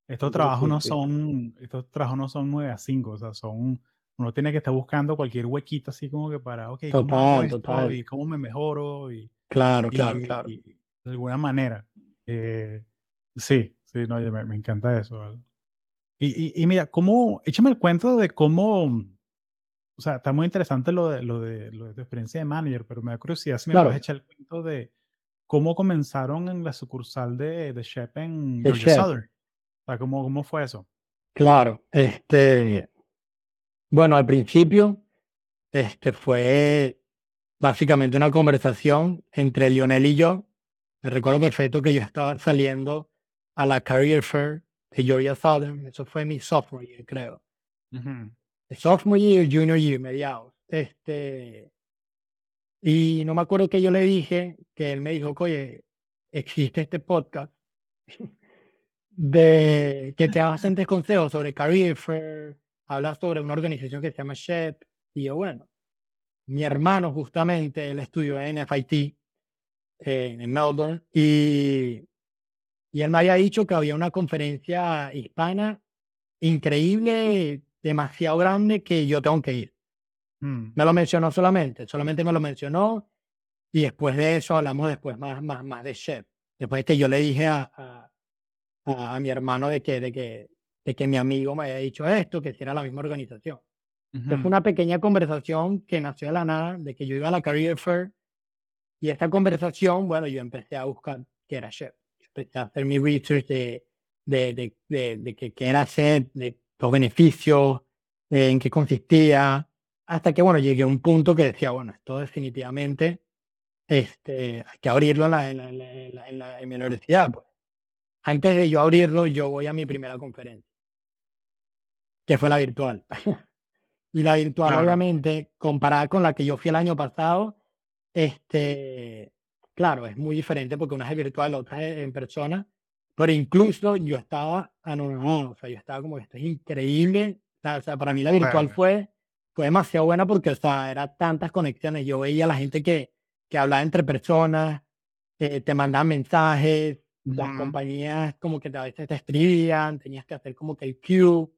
estos trabajos no son, estos trabajos no son 9 a 5, o sea, son, uno tiene que estar buscando cualquier huequito así como que para, ok, ¿cómo Total, esto? total. Y cómo me mejoro y, Claro, claro, y- claro. y de alguna manera. eh, sí, sí, no, me, me encanta eso. ¿vale? Y, y, y mira, cómo, échame el cuento de cómo, o sea, está muy interesante lo de, lo de, lo de tu experiencia de manager, pero me da curiosidad si me Claro. puedes echar el cuento de cómo comenzaron en la sucursal de, de Shep en De Georgia Shep. Southern. O sea, ¿cómo, cómo fue eso? Claro, este, bueno, al principio, este fue básicamente una conversación entre Lionel y yo. Me recuerdo perfecto que yo estaba saliendo a la Career Fair de Georgia Southern. Eso fue mi sophomore year, creo. Ujú, El sophomore year, junior year, mediados. Este, y no me acuerdo que yo le dije, que él me dijo, oye, existe este podcast de que te bastantes consejos sobre Career Fair, habla sobre una organización que se llama SHEP. Y yo, bueno, mi hermano justamente, él estudió en FIT en Melbourne y, y él me había dicho que había una conferencia hispana increíble, demasiado grande, que yo tengo que ir. Mm. Me lo mencionó solamente, solamente me lo mencionó y después de eso hablamos después más, más, más de Chef. Después de que yo le dije a, a, a- a mi hermano de que, de, que, de que mi amigo me había dicho esto, que si era la misma organización. Entonces fue una pequeña conversación que nació de la nada, de que yo iba a la Career Fair y esta conversación, bueno, yo empecé a buscar qué era Chef. Empecé a hacer mi research de, de, de, de, de qué era Chef, de los beneficios, en qué consistía, hasta que, bueno, llegué a un punto que decía, bueno, esto definitivamente este, hay que abrirlo en, la, en, la, en, la, en, la, en, mi universidad. Pues. Antes de yo abrirlo, yo voy a mi primera conferencia, que fue la virtual. *laughs* y la virtual, Claro. obviamente, comparada con la que yo fui el año pasado, este, claro, es muy diferente porque una es virtual, la otra es en persona, pero incluso yo estaba anonadado, o sea, yo estaba como, esto es increíble, o sea, para mí la virtual Claro. fue, fue demasiado buena porque, o sea, era tantas conexiones, yo veía a la gente que, que hablaba entre personas, eh, te mandaban mensajes, las compañías como que a veces te escribían, tenías que hacer como que el queue.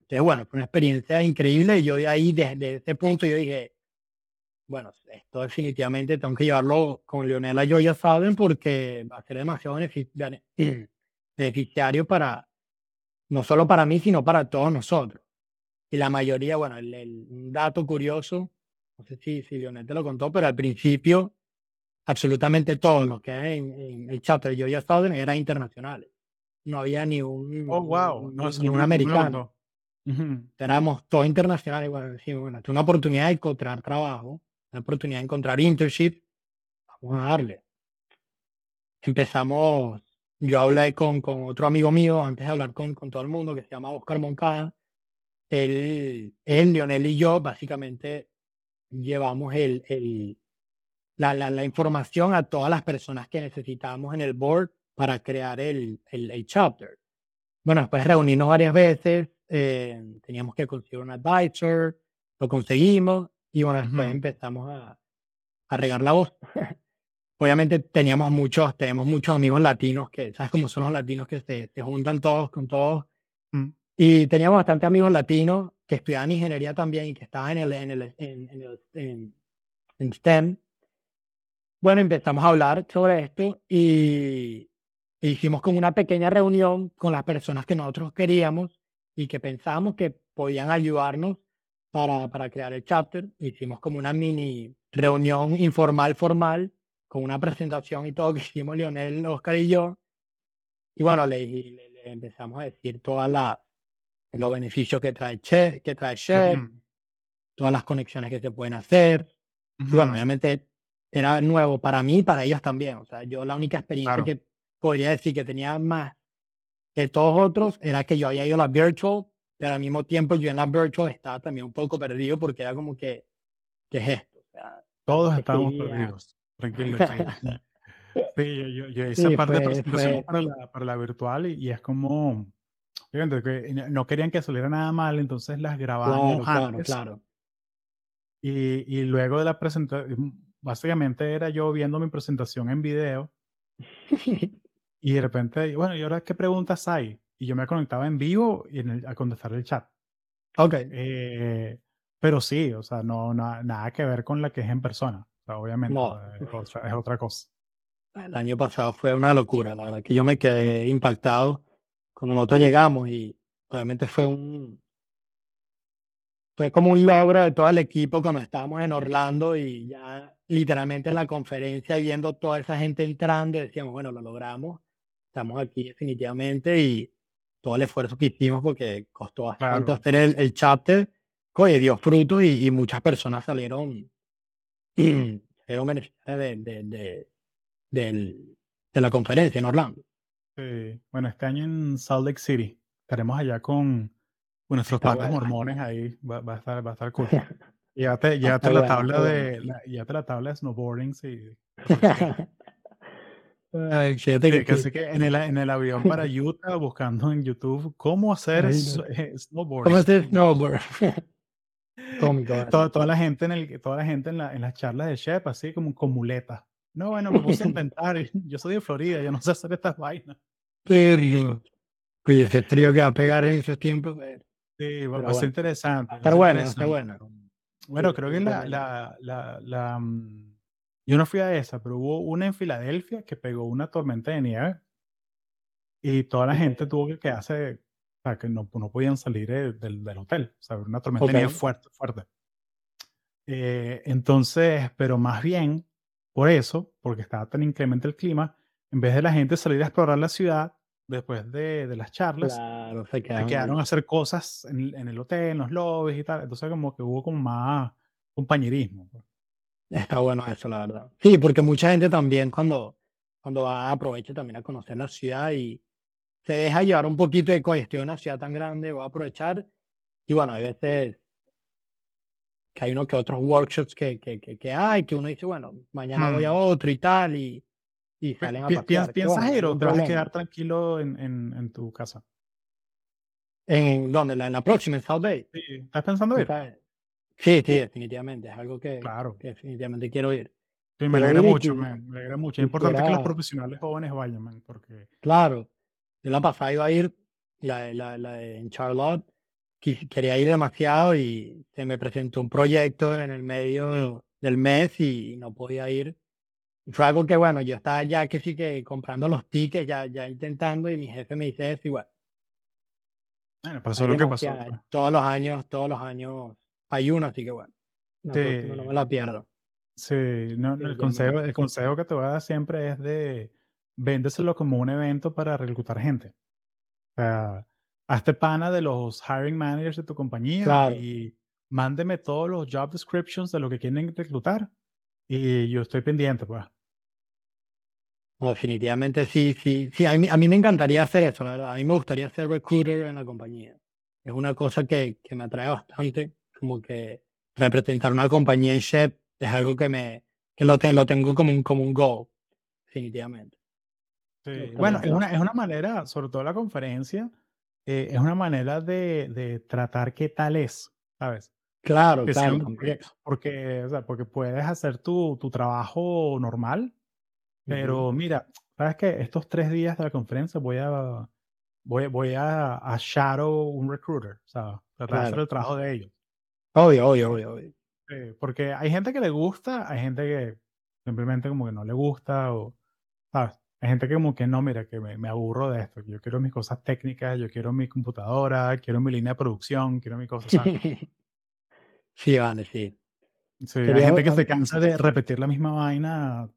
Entonces, bueno, fue una experiencia increíble y yo de ahí, desde ese punto, yo dije, bueno, esto definitivamente tengo que llevarlo con Leonela Joya Saben porque va a ser demasiado benefici- bene- *clears throat* beneficiario para, no solo para mí, sino para todos nosotros. Y la mayoría, bueno, el, el- un dato curioso, no sé si, si Leonel te lo contó, pero al principio absolutamente todo lo que hay en, en el chapter de Joya Saben era internacionales. No había ni un, Oh, wow. No, ni, ni un americano contó. Ujú. éramos todos internacionales. Bueno, decimos, bueno, es una oportunidad de encontrar trabajo, una oportunidad de encontrar internship. Vamos a darle. Empezamos, yo hablé con, con otro amigo mío antes de hablar con, con todo el mundo que se llama Oscar Moncada. Él, él, Lionel y yo, básicamente llevamos el, el, la, la, la información a todas las personas que necesitábamos en el board para crear el, el, el chapter. Bueno, después de reunirnos varias veces, eh, teníamos que conseguir un advisor, lo conseguimos y bueno, después Ujú. empezamos a, a regar la voz. *laughs* Obviamente teníamos muchos, tenemos muchos amigos latinos que, ¿sabes cómo son los latinos que se, se juntan todos con todos? Y teníamos bastantes amigos latinos que estudiaban ingeniería también y que estaban en el, en el, en, en el- en- en STEM. Bueno, empezamos a hablar sobre esto y e hicimos como una pequeña reunión con las personas que nosotros queríamos y que pensábamos que podían ayudarnos para, para crear el chapter. Hicimos como una mini reunión informal, formal, con una presentación y todo que hicimos Leonel, Oscar y yo. Y bueno, le, le- le empezamos a decir todas las los beneficios que trae Chef, que trae Chef, Ujú. todas las conexiones que se pueden hacer. Y bueno, Ujú. obviamente era nuevo para mí y para ellos también. O sea, yo la única experiencia Claro. que podría decir que tenía más que todos otros era que yo había ido a la virtual, pero al mismo tiempo yo en la virtual estaba también un poco perdido porque era como que, ¿qué es esto? O sea, Todos estábamos perdidos. Tranquilo. *laughs* Sí, yo, yo, yo hice Sí, parte de fue- presentación fue- para la, para la virtual y, y es como, no- no querían que saliera nada mal, entonces las Claro, grabábamos claro, antes claro. y, y luego de la presentación, básicamente era yo viendo mi presentación en video *laughs* y de repente, bueno, ¿y ahora qué preguntas hay? Y yo me conectaba en vivo y en el- a contestar el chat. ok, Eh, pero sí, o sea, no, na- nada que ver con la que es en persona. O sea, obviamente, No. es, otra, es otra cosa. el año pasado fue una locura, la verdad que yo me quedé impactado cuando nosotros llegamos y obviamente fue un fue como un logro de todo el equipo cuando estábamos en Orlando y ya literalmente en la conferencia viendo toda esa gente entrando decíamos, bueno, lo logramos, estamos aquí definitivamente y todo el esfuerzo que hicimos porque costó bastante Claro. hacer el, el chapter, oye, dio frutos y, y muchas personas salieron, *clears throat* salieron beneficiadas de, de, de, de la conferencia en Orlando. Sí. Bueno, este año en Salt Lake City estaremos allá con, nuestros Está patas bueno. mormones ahí. Va, va a estar, va a estar cool. *laughs* Llévate, llévate la tabla de, la, llévate la tabla de snowboarding, sí. *laughs* Ay, Sí, que que sí. así que en el, en el avión para *laughs* Utah buscando en YouTube cómo hacer eh, snowboarding. ¿Cómo hacer snowboard? ¿verdad? Toda, toda la gente en el, toda la gente en, la, en las charlas de Shep, así como con muletas. No, bueno, me puse a inventar. Yo soy de Florida, yo no sé hacer estas vainas. Pero, oye, ese trío que va a pegar en esos tiempos. eh, Sí, va, Pero a ser bueno. interesante. Está bueno, está bueno. Bueno, creo que la, la, la, la, mm, yo no fui a esa, pero hubo una en Filadelfia que pegó una tormenta de nieve y toda la gente tuvo que quedarse, o sea, que no, no podían salir eh, del, del hotel, o sea, una tormenta de nieve fuerte, fuerte. Eh, entonces, pero más bien por eso, porque estaba tan inclemente el clima, en vez de la gente salir a explorar la ciudad después de, de las charlas, Claro, se se quedaron quedaron ahí. a hacer cosas en, en el hotel, en los lobbies y tal. Entonces, como que hubo como más compañerismo. pues. Está *laughs* bueno eso, la verdad. Sí, porque mucha gente también cuando, cuando va aprovecha también a conocer la ciudad y se deja llevar un poquito de congestión en una ciudad tan grande, va a aprovechar. Y bueno, hay veces que hay uno que otros workshops que, que, que, que hay, que uno dice, bueno, mañana voy a Hmm. otro y tal, y, y Pi- salen a que ¿Piensas ir o te vas a quedar tranquilo en, en, en tu casa? ¿En dónde? ¿En la, próxima, en South Bay? Sí, ¿Estás pensando ir? Sí, sí, definitivamente. Es algo que, Claro. que definitivamente quiero ir. Sí, me alegra mucho, qui- man, me alegra mucho. Es importante que los profesionales jóvenes vayan, man, porque claro, yo la pasada iba a ir, la, la, la en Charlotte, quería ir demasiado y se me presentó un proyecto en el medio del mes y no podía ir. Y fue algo que, bueno, yo estaba ya que sí que comprando los tickets, ya, ya intentando, y mi jefe me dice eso, y bueno, pasó hay lo que pasó. pues. todos los años, todos los años hay uno, así que bueno, no Sí, me la pierdo. sí, no, no, el consejo, el consejo que te voy a dar siempre es de véndeselo como un evento para reclutar gente. O sea, hazte pana de los hiring managers de tu compañía Claro. y mándeme todos los job descriptions de lo que quieren reclutar y yo estoy pendiente, pues. No, definitivamente sí, sí, sí. A mí, a mí me encantaría hacer eso, la verdad. A mí me gustaría ser recruiter en la compañía. Es una cosa que, que me atrae bastante, como que representar una compañía en Shep es algo que me que lo, te- lo tengo como un, como un goal, definitivamente. Me Sí, Bueno, es una, es una manera, sobre todo la conferencia, eh, es una manera de, de tratar qué tal es, ¿sabes? Claro, claro, porque, porque, o sea, porque puedes hacer tu, tu trabajo normal, pero mira, ¿sabes qué? Estos tres días de la conferencia voy a, voy, voy a, a shadow un recruiter, sea, tratar de hacer Claro. el trabajo de ellos. Obvio, obvio, obvio, obvio. Sí, porque hay gente que le gusta, hay gente que simplemente como que no le gusta, o, ¿sabes? Hay gente que como que no, mira, que me, me aburro de esto. Yo quiero mis cosas técnicas, yo quiero mi computadora, quiero mi línea de producción, quiero mi cosa. *laughs* Sí, vale, sí. sí, hay gente que se cansa de repetir la misma vaina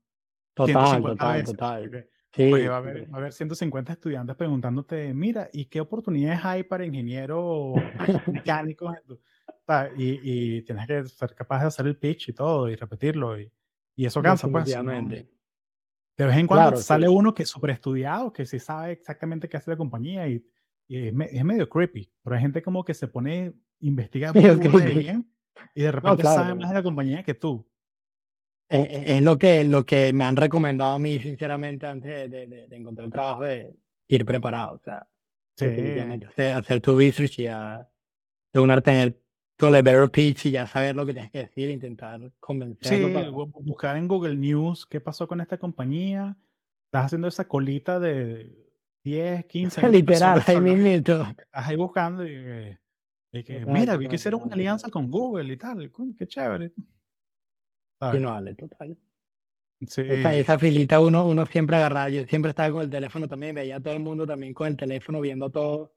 Total, 150 total, veces. total. porque, Sí, porque va a haber, va a haber 150 estudiantes preguntándote, mira, ¿y qué oportunidades hay para ingenieros *laughs* mecánicos? en tu-?" O sea, Y, y tienes que ser capaz de hacer el pitch y todo y repetirlo. Y, y eso cansa, pues. no-. De vez en cuando Claro, te sí. sale uno que es súper estudiado, que sí sabe exactamente qué hace la compañía y, y es, me- es medio creepy. Pero hay gente como que se pone, de creepy. *laughs* bien y de repente claro, sabe más de la compañía que tú. Es, lo que, lo que me han recomendado a mí, sinceramente, antes de, de- de encontrar trabajo, de ir preparado. O sea, Sí. hacer, hacer tu research y ya, de una tener tu elevator pitch y ya saber lo que tienes que decir, intentar convencerlo. Sí, para- bu- buscar en Google News qué pasó con esta compañía. Estás haciendo esa colita de 10, 15 20 Literal, ahí mismito. Estás ahí buscando y, eh, y que, mira, vi que hicieron una alianza con Google y tal. Qué chévere. ¿Sabes? no vale, total. Sí. Esa, esa filita uno, uno siempre agarraba, yo siempre estaba con el teléfono también, veía a todo el mundo también con el teléfono viendo todo,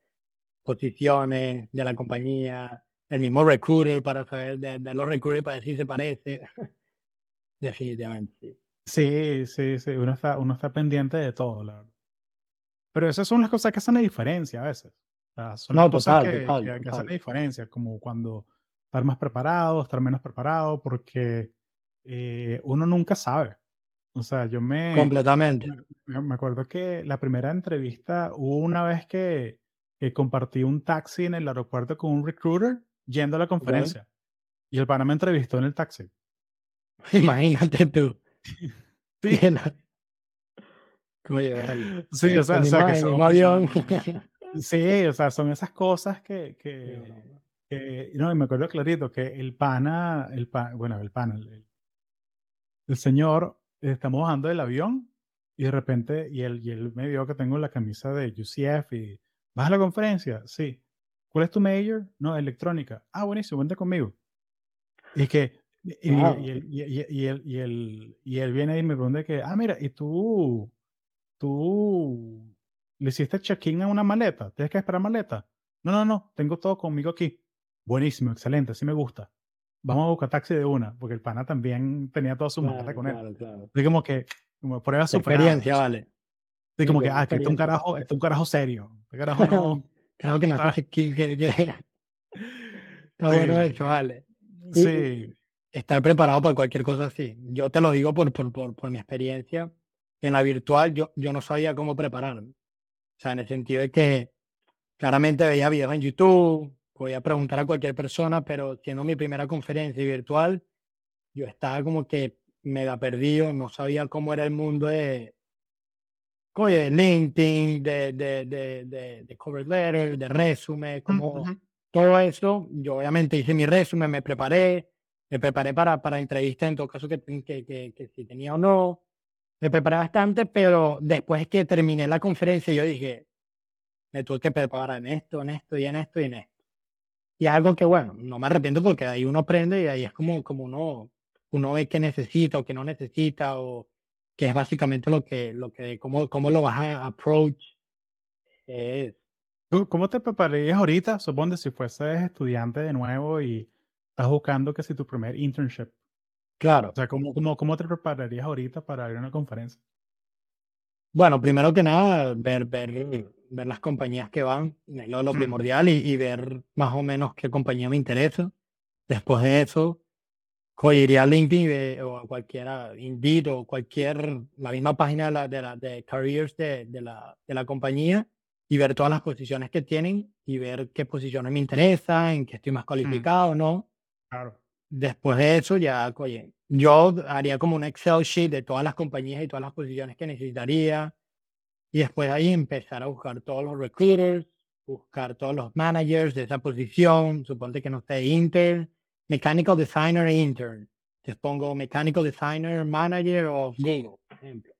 posiciones de la compañía, el mismo recruiter para saber de, de los recruiters para ver si se parece. *laughs* Definitivamente, sí. Sí, sí, sí, uno está, uno está pendiente de todo, la verdad. Pero esas son las cosas que hacen la diferencia a veces. O sea, son No, las cosas total, que, total, que- que hacen total. la diferencia, como cuando estar más preparado, estar menos preparado, porque eh, uno nunca sabe. O sea, yo me, Completamente. me me acuerdo que la primera entrevista hubo una vez que, que compartí un taxi en el aeropuerto con un recruiter yendo a la conferencia. Y el pana me entrevistó en el taxi. *laughs* Imagínate tú. *laughs* Sí, Que la- ¿Cómo llegar ahí? sí, o sea, o sea, que son- avión. *laughs* Sí, o sea, son esas cosas que, que, que- no, y me acuerdo clarito que el pana, el pa- bueno, el pana, el, el señor, estamos bajando del avión Y de repente, y él, y él me vio que tengo la camisa de UCF y, ¿vas a la conferencia? Sí. ¿Cuál es tu major? No, electrónica. Ah, buenísimo, vente conmigo. Y que, y, y, él, y, y, él, y, él, y él viene y me pregunta que, ah, mira, ¿y tú, tú le hiciste check-in a una maleta? ¿Tienes que esperar maleta? No, no, no, tengo todo conmigo aquí. Buenísimo, excelente, así me gusta. Vamos a buscar taxi de una, porque el pana también tenía toda su maleta con él. Claro. Así como que, como prueba su experiencia, vale. Así como que, ah, que este es un carajo, este es un carajo serio. Este carajo *laughs* no. claro que no Ah. que, que, que- Está bueno Sí. hecho, vale. Y- Sí, estar preparado para cualquier cosa así. Yo te lo digo por, por, por, por mi experiencia. En la virtual yo, yo no sabía cómo prepararme. O sea, en el sentido de que claramente veía videos en YouTube, podía preguntar a cualquier persona, pero siendo mi primera conferencia virtual, yo estaba como que mega perdido, no sabía cómo era el mundo de, oye, de LinkedIn, de, de, de, de, cover letter, de resumen, como Ujú. todo eso. Yo obviamente hice mi resumen, me preparé, me preparé para, para entrevistas en todo caso que, que, que, que si tenía o no. Me preparé bastante, pero después que terminé la conferencia, yo dije, me tuve que preparar en esto, en esto y en esto y en esto. Y es algo que, bueno, no me arrepiento porque ahí uno aprende y ahí es como, como uno, uno ve qué necesita o qué no necesita o que es básicamente lo que, lo que, cómo, cómo lo vas a approach. Es, ¿Tú ¿Cómo te prepararías ahorita? Suponte si fueses estudiante de nuevo y estás buscando que si tu primer internship. claro. O sea, ¿cómo, cómo, cómo te prepararías ahorita para ir a una conferencia? Bueno, primero que nada, ver, ver, ver las compañías que van, es lo, lo Mm. primordial, y, y ver más o menos qué compañía me interesa. Después de eso, iría a LinkedIn ve- o a cualquiera, Indeed o cualquier, la misma página de, la, de, la, de careers de, de, la, de la compañía y ver todas las posiciones que tienen y ver qué posiciones me interesan, en qué estoy más cualificado o no. Claro. Después de eso, ya, oye, yo haría como un Excel sheet de todas las compañías y todas las posiciones que necesitaría. Y después de ahí empezar a buscar todos los recruiters, buscar todos los managers de esa posición. Suponte que no esté intern, mechanical designer e intern. Les pongo mechanical designer, manager o Google, por ejemplo.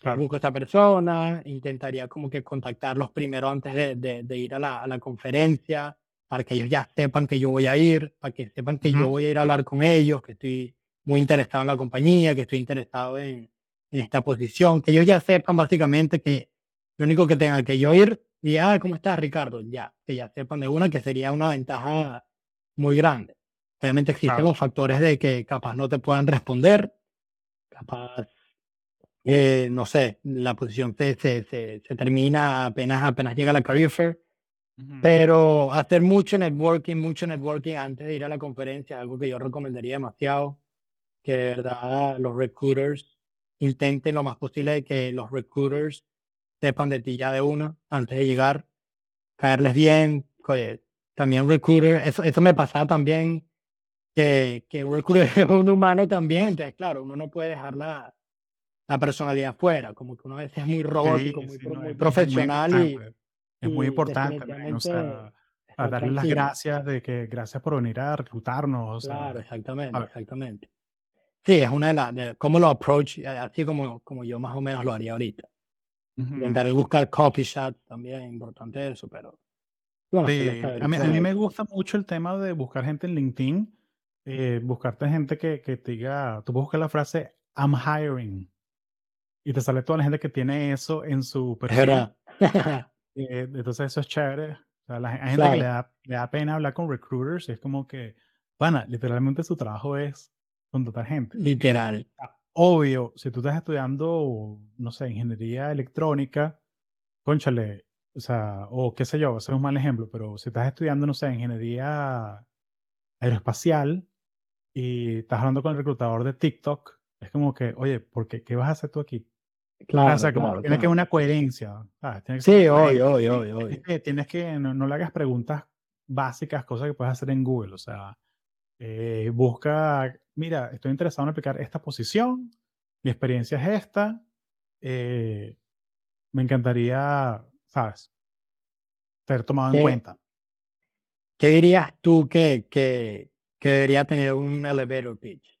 Claro. Busco a esta persona, intentaría como que contactarlos primero antes de, de- de ir a la, a la conferencia, para que ellos ya sepan que yo voy a ir, para que sepan que yo voy a ir a hablar con ellos, que estoy muy interesado en la compañía, que estoy interesado en, en esta posición, que ellos ya sepan básicamente que lo único que tengan que yo ir y, ah, ¿cómo estás, Ricardo? Ya, que ya sepan de una, que sería una ventaja muy grande. Obviamente existen Claro. los factores de que capaz no te puedan responder, capaz eh, no sé, la posición se, se, se, se termina apenas, apenas llega la career fair, pero hacer mucho networking, mucho networking antes de ir a la conferencia, algo que yo recomendaría demasiado, que de verdad los recruiters intenten lo más posible de que los recruiters sepan de ti ya de una antes de llegar, caerles bien, oye, también recruiter, eso, eso me pasaba también, que, que recruiter *laughs* es un humano también, entonces claro, uno no puede dejar la, la personalidad fuera, como que uno a veces es muy robótico, Sí, muy, sí, no, muy es- es muy profesional y. Es muy y importante, men, o sea, a darle las gracias de que gracias por venir a reclutarnos, o sea, Claro, exactamente, a exactamente. Sí, es una de las, de cómo lo approach, eh, así como, como yo más o menos lo haría ahorita. ujú. Intentar buscar copy shots también, importante eso, pero bueno, Sí, a mí, a mí me gusta mucho el tema de buscar gente en LinkedIn, eh, buscarte gente que, que te diga, tú puedes buscar la frase I'm hiring y te sale toda la gente que tiene eso en su perfil. eh, entonces eso es chévere. O sea, la, hay gente que le da, le da pena hablar con recruiters y es como que, bueno, literalmente su trabajo es contratar gente. literal. Obvio, si tú estás estudiando, no sé, ingeniería electrónica, Cónchale, o sea, o qué sé yo, ese es un mal ejemplo, pero si estás estudiando, no sé, ingeniería aeroespacial y estás hablando con el reclutador de TikTok, es como que, oye, ¿por qué, qué vas a hacer tú aquí? Ah, o Claro, sea, como claro, tiene que haber claro. una coherencia, ¿sabes? Tiene que Sí, obvio, obvio, obvio, Tienes que, tienes que no, no le hagas preguntas básicas, cosas que puedes hacer en Google, o sea, eh, busca, mira, estoy interesado en aplicar esta posición, mi experiencia es esta, eh, me encantaría, ¿sabes? Ser tomado en ¿Qué, cuenta. qué dirías tú que, que, que debería tener un elevator pitch?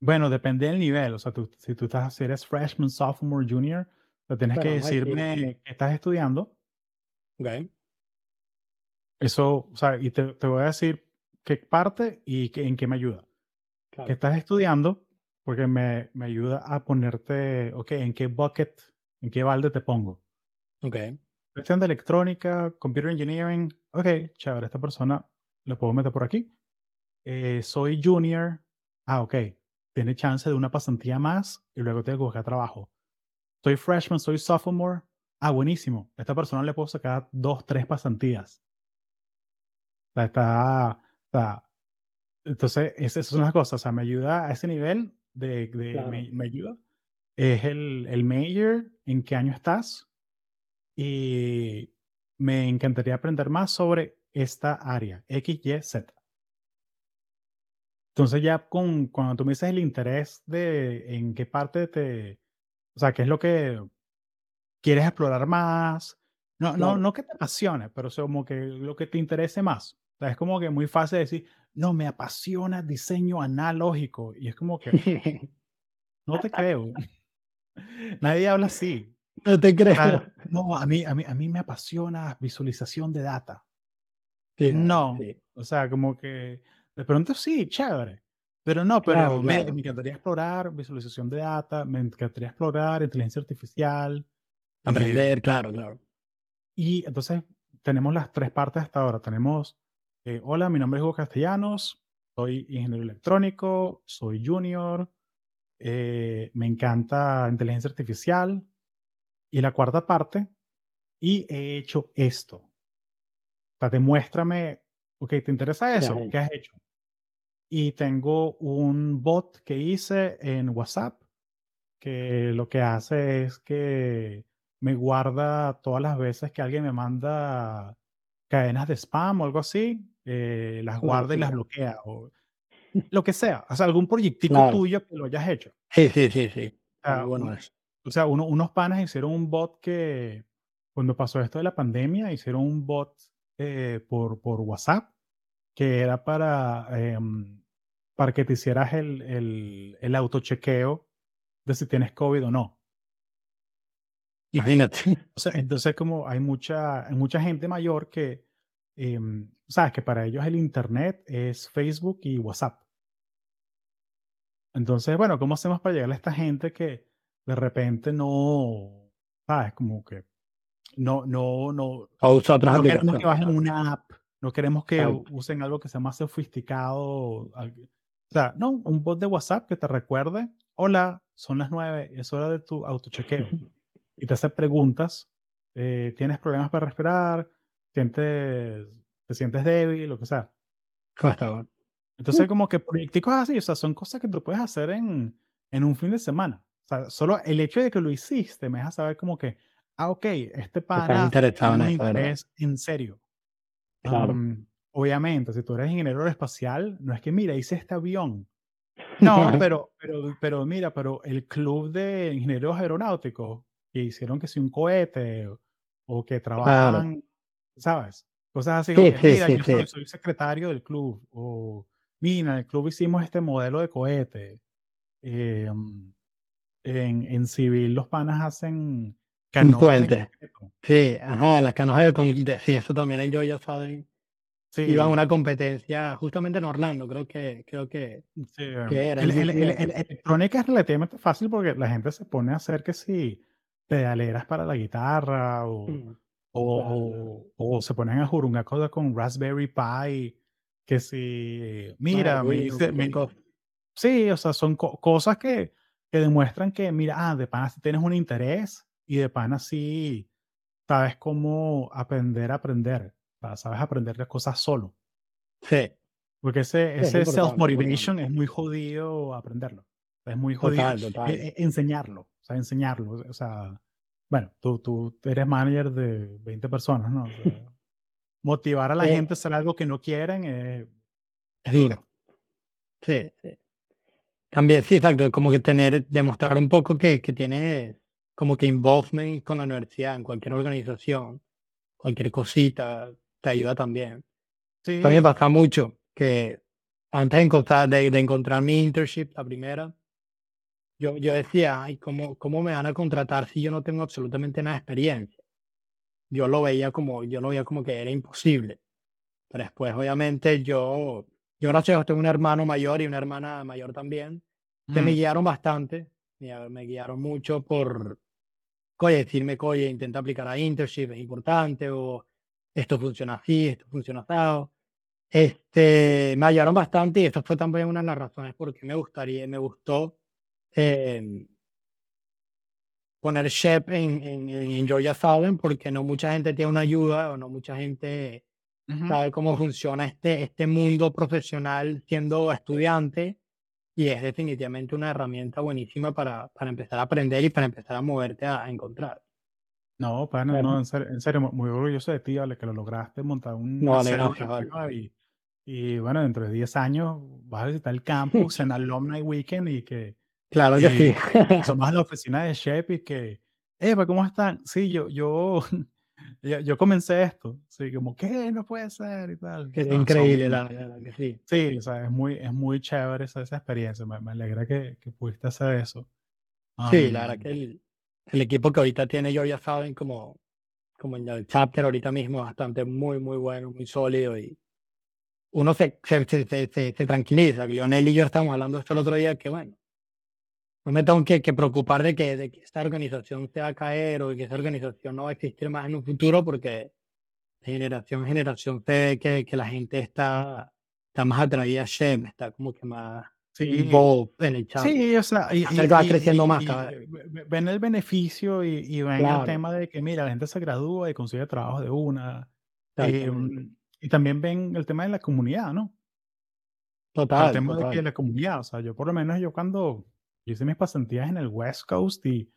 Bueno, depende del nivel. O sea, tú, si tú estás, si eres freshman, sophomore, junior, te tienes que Bueno, decirme que estás estudiando. ok, Eso, o sea, y te, te voy a decir qué parte y en qué me ayuda. Que claro, estás estudiando, porque me, me ayuda a ponerte, ok, en qué bucket, en qué balde te pongo. ok, Cuestión de electrónica, computer engineering, ok, chévere, esta persona lo puedo meter por aquí. Eh, soy junior, ah, ok, tiene chance de una pasantía más y luego tengo que buscar trabajo. Soy freshman, soy sophomore, ah, buenísimo, a esta persona le puedo sacar dos, tres pasantías. O sea, está, está- entonces, es- esas son las cosas, o sea, me ayuda a ese nivel de, de- claro. me, me ayuda. Es el, el major, en qué año estás, y me encantaría aprender más sobre esta área, X, Y, Z. Entonces ya con, cuando tú me dices el interés de en qué parte te, o sea, qué es lo que quieres explorar más, no, no, no que te apasione, pero o sea, como que lo que te interese más. O sea, es como que muy fácil decir, no, me apasiona diseño analógico. Y es como que, *laughs* no te creo. *laughs* Nadie habla así. No te creo. sea, no, a mí, a mí, a mí me apasiona visualización de data. Sí, No, sí, o sea, como que de pronto sí, chévere. Pero no, pero Claro, me, claro. me encantaría explorar visualización de data, me encantaría explorar inteligencia artificial. aprender, claro, claro. y entonces tenemos las tres partes hasta ahora. Tenemos, eh, hola, mi nombre es Hugo Castellanos, soy ingeniero electrónico, soy junior, eh, me encanta inteligencia artificial. Y la cuarta parte, y he hecho esto. O sea, demuéstrame, ok, ¿te interesa eso? ¿Qué has hecho? Y tengo un bot que hice en WhatsApp que lo que hace es que me guarda todas las veces que alguien me manda cadenas de spam o algo así, eh, las guarda y las bloquea o lo que sea. O sea, algún proyectico Claro. tuyo que lo hayas hecho. Sí, sí, sí, sí. O sea, Muy bueno eso. o sea, uno- unos panas hicieron un bot que, cuando pasó esto de la pandemia, hicieron un bot eh, por, por WhatsApp que era para, em, para que te hicieras el, el, el autochequeo de si tienes COVID o no. Imagínate. *laughs* O sea, entonces como hay mucha, hay mucha gente mayor que, em, sabes, que para ellos el Internet es Facebook y WhatsApp. Entonces, bueno, ¿cómo hacemos para llegarle a esta gente que de repente no, sabes, como que no, no, no, O usa otras no queremos que bajen una app, no queremos que Claro. usen algo que sea más sofisticado. O sea, no, un bot de WhatsApp que te recuerde, hola, son las nueve, es hora de tu autochequeo. *laughs* Y te hace preguntas, eh, ¿tienes problemas para respirar? ¿Sientes, ¿Te sientes débil? Lo que sea. Entonces, como que proyecticos así, o sea, son cosas que tú puedes hacer en, en un fin de semana. O sea, solo el hecho de que lo hiciste me deja saber como que, ah, ok, este pana interesado tiene en un interés en serio. Claro. Am, obviamente, si tú eres ingeniero aeroespacial, no es que, mira, hice este avión. *laughs* No, pero, pero, pero mira, pero el club de ingenieros aeronáuticos que hicieron que si un cohete o, o que trabajan, ¿sabes? Cosas así Sí, sí, mira, sí, yo soy, soy secretario del club o mira, en el club hicimos este modelo de cohete. Eh, en, en civil los panas hacen canoas puente. Sí, ajá, las canoas de concreto. Sí, eso también ellos ya saben. Sí, Iban a una competencia justamente en Orlando, creo que, creo que, sí, que era. el- el el- electrónica es relativamente fácil porque la gente se pone a hacer que si pedaleras para la guitarra o, Mm, o, claro, o- o se ponen a jurungar cosas con Raspberry Pi, que si, mira, me Arduino, hice- cualquier me- cosa. sí, o sea, son co- cosas que, que demuestran que, mira, ah, de pana si tienes un interés y de pana sí sabes cómo aprender a aprender, sabes aprender las cosas solo. Sí, Porque ese, Sí, self-motivation es muy jodido aprenderlo. Es muy jodido total, total. eh, eh, enseñarlo. O sea, enseñarlo. O sea, bueno, tú, tú eres manager de 20 personas, ¿no? O sea, *laughs* motivar a la Eh, gente a hacer algo que no quieren es Es duro. Sí, sí. También, sí, exacto. Como que tener, demostrar un poco que, que tienes como que involvement con la universidad, en cualquier organización, cualquier cosita, te ayuda también. Sí, También pasa mucho que antes de encontrar, de, de encontrar mi internship, la primera, yo, yo decía, ay, ¿cómo, ¿cómo me van a contratar si yo no tengo absolutamente nada de experiencia? Yo lo veía como, yo lo veía como que era imposible. Pero después, obviamente, yo, yo gracias a Dios tengo un hermano mayor y una hermana mayor también, que me Mm, guiaron bastante, me, me guiaron mucho por, oye, decirme, oye, intenta aplicar a internship, es importante, o esto funciona así, esto funciona así. Este, me ayudaron bastante y esto fue también una de las razones por qué me gustaría, me gustó eh, poner Shep en, en, en Georgia Southern porque no mucha gente tiene una ayuda o no mucha gente ujú. sabe cómo funciona este, este mundo profesional siendo estudiante y es definitivamente una herramienta buenísima para, para empezar a aprender y para empezar a moverte a, a encontrar. No, pana, no, en serio, en serio, mu- muy orgulloso de ti, vale, que lo lograste montar un No, vale, célula gracias, vale. nueva y, y bueno, dentro de 10 años vas a visitar el campus *laughs* en Alumni Weekend y que Claro que sí. asomas *laughs* a la oficina de Shep y que, Eva, ¿cómo están? Sí, yo, yo, *laughs* yo, yo comencé esto. Sí, como, ¿qué? No puede ser y tal. que es No, son- increíble, la, la verdad que sí. Sí, o sea, es muy, es muy chévere esa, esa experiencia. Me, me alegra que, que pudiste hacer eso. Sí, la verdad que el, el equipo que ahorita tiene Georgia Southern como, como en el chapter ahorita mismo bastante muy, muy bueno, muy sólido y uno se, se, se, se, se- se tranquiliza. Lionel y yo estamos hablando esto el otro día que bueno, no me tengo que, que preocupar de que, de que esta organización se va a caer o que esa organización no va a existir más en un futuro porque de generación en generación se ve que, que la gente está, está más atraída a Shem, está como que más Sí, involved en el chapter. sí, o sea, y, y- va creciendo y- más ven el beneficio y, ven el Claro. tema de que, mira, la gente se gradúa y consigue trabajo de una. Em, y también ven el tema de la comunidad, ¿no? el Total, tema de que total. la comunidad, o sea, yo por lo menos yo cuando hice mis pasantías en el West Coast y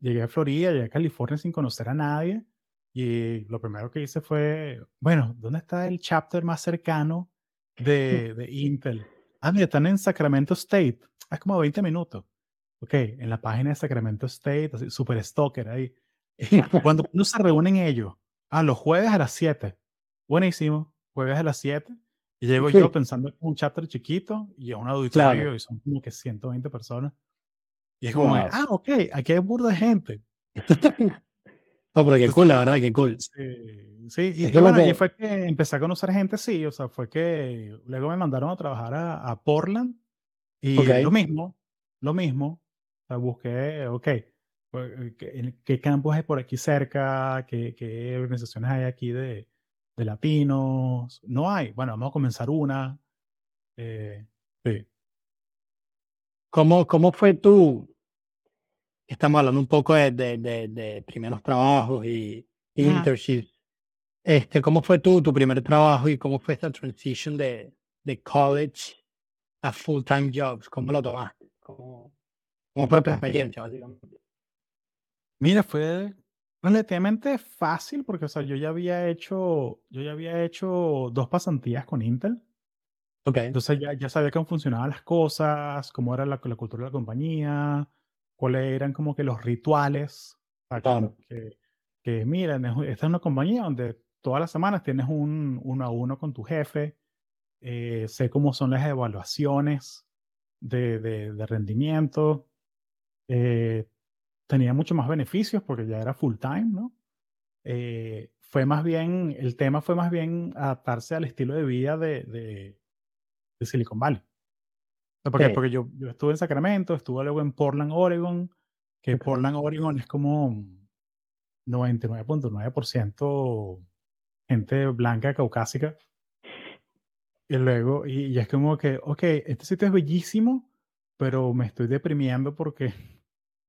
llegué a Florida, llegué a California sin conocer a nadie y lo primero que hice fue, bueno, ¿dónde está el chapter más cercano de, *laughs* de Intel? Ah, mira, están en Sacramento State, Ah, es como 20 minutos. Ok, en la página de Sacramento State, así, super stalker ahí. *laughs* Cuando no se reúnen ellos, ah, los jueves a las 7. Buenísimo, jueves a las 7. Y llego Sí. yo *laughs* pensando que es un chapter chiquito y es un auditorio Claro. y son como que 120 personas. Y es como, Wow. ah, ok, aquí hay burda de gente. *laughs* No, pero qué cool, la verdad, qué cool. Sí, sí, y, Es que bueno, que- fue que empecé a conocer gente, sí, o sea, fue que luego me mandaron a trabajar a, a Portland y Ok. lo mismo, lo mismo, o sea, busqué, ok, pues, ¿qué, qué campus hay por aquí cerca? ¿Qué, qué organizaciones hay aquí de, de latinos? No hay, bueno, vamos a comenzar una. eh, sí. ¿Cómo, cómo fue tu, estamos hablando un poco de, de, de, de primeros trabajos y internships, este, ¿cómo fue tu, tu primer trabajo y cómo fue esta transition de, de college a full-time jobs? ¿Cómo lo tomaste? ¿Cómo, cómo fue tu experiencia, básicamente? Mira, fue relativamente fácil porque, o sea, yo ya había hecho, yo ya había hecho dos pasantías con Intel. Ok, Entonces ya, ya sabía cómo funcionaban las cosas, cómo era la, la cultura de la compañía, cuáles eran como que los rituales. sea, Claro. Que, que miren, es- esta es una compañía donde todas las semanas tienes un uno a uno con tu jefe, eh, sé cómo son las evaluaciones de, de- de rendimiento, eh, tenía mucho más beneficios porque ya era full time, ¿no? Eh, fue más bien, el tema fue más bien adaptarse al estilo de vida de, de, de Silicon Valley. O sea, Porque, Sí. porque yo, yo estuve en Sacramento, estuve luego en Portland, Oregon, que. Portland, Oregon es como 99.9% gente blanca, caucásica. Y luego, y, y es como que, ok, este sitio es bellísimo, pero me estoy deprimiendo porque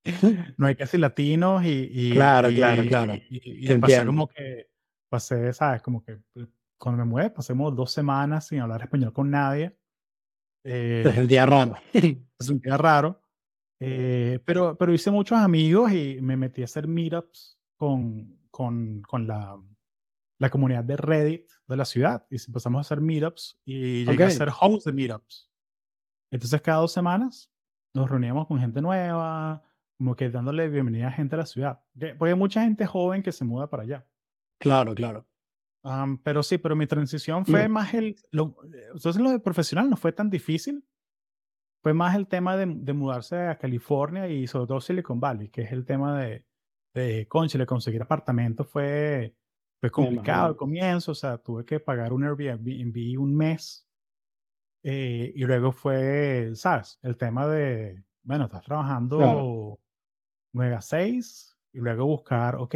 *laughs* no hay casi latinos y, y- Claro, y- claro, claro. y- pasé como que, pasé, ¿sabes? Como que cuando me mudé, pasemos dos semanas sin hablar español con nadie. Eh, Te sentía raro. *laughs* se sentía raro. eh, pero, pero hice muchos amigos y me metí a hacer meetups con, con, con la, la comunidad de Reddit de la ciudad. Y empezamos a hacer meetups y llegué a Ok. ser host de meetups. Entonces cada dos semanas nos reuníamos con gente nueva, como que dándole bienvenida a gente a la ciudad. Que- Porque hay mucha gente joven que se muda para allá. Claro, claro. Pero sí, pero mi transición fue más el... Lo, entonces lo de profesional no fue tan difícil. Fue más el tema de, de mudarse a California y sobre todo Silicon Valley, que es el tema de, de conchile, conseguir apartamento fue, fue complicado al comienzo. O sea, tuve que pagar un Airbnb un mes. eh, y luego fue, ¿sabes? El tema de, bueno, estás Claro. trabajando 9 a 6 y luego buscar, ok,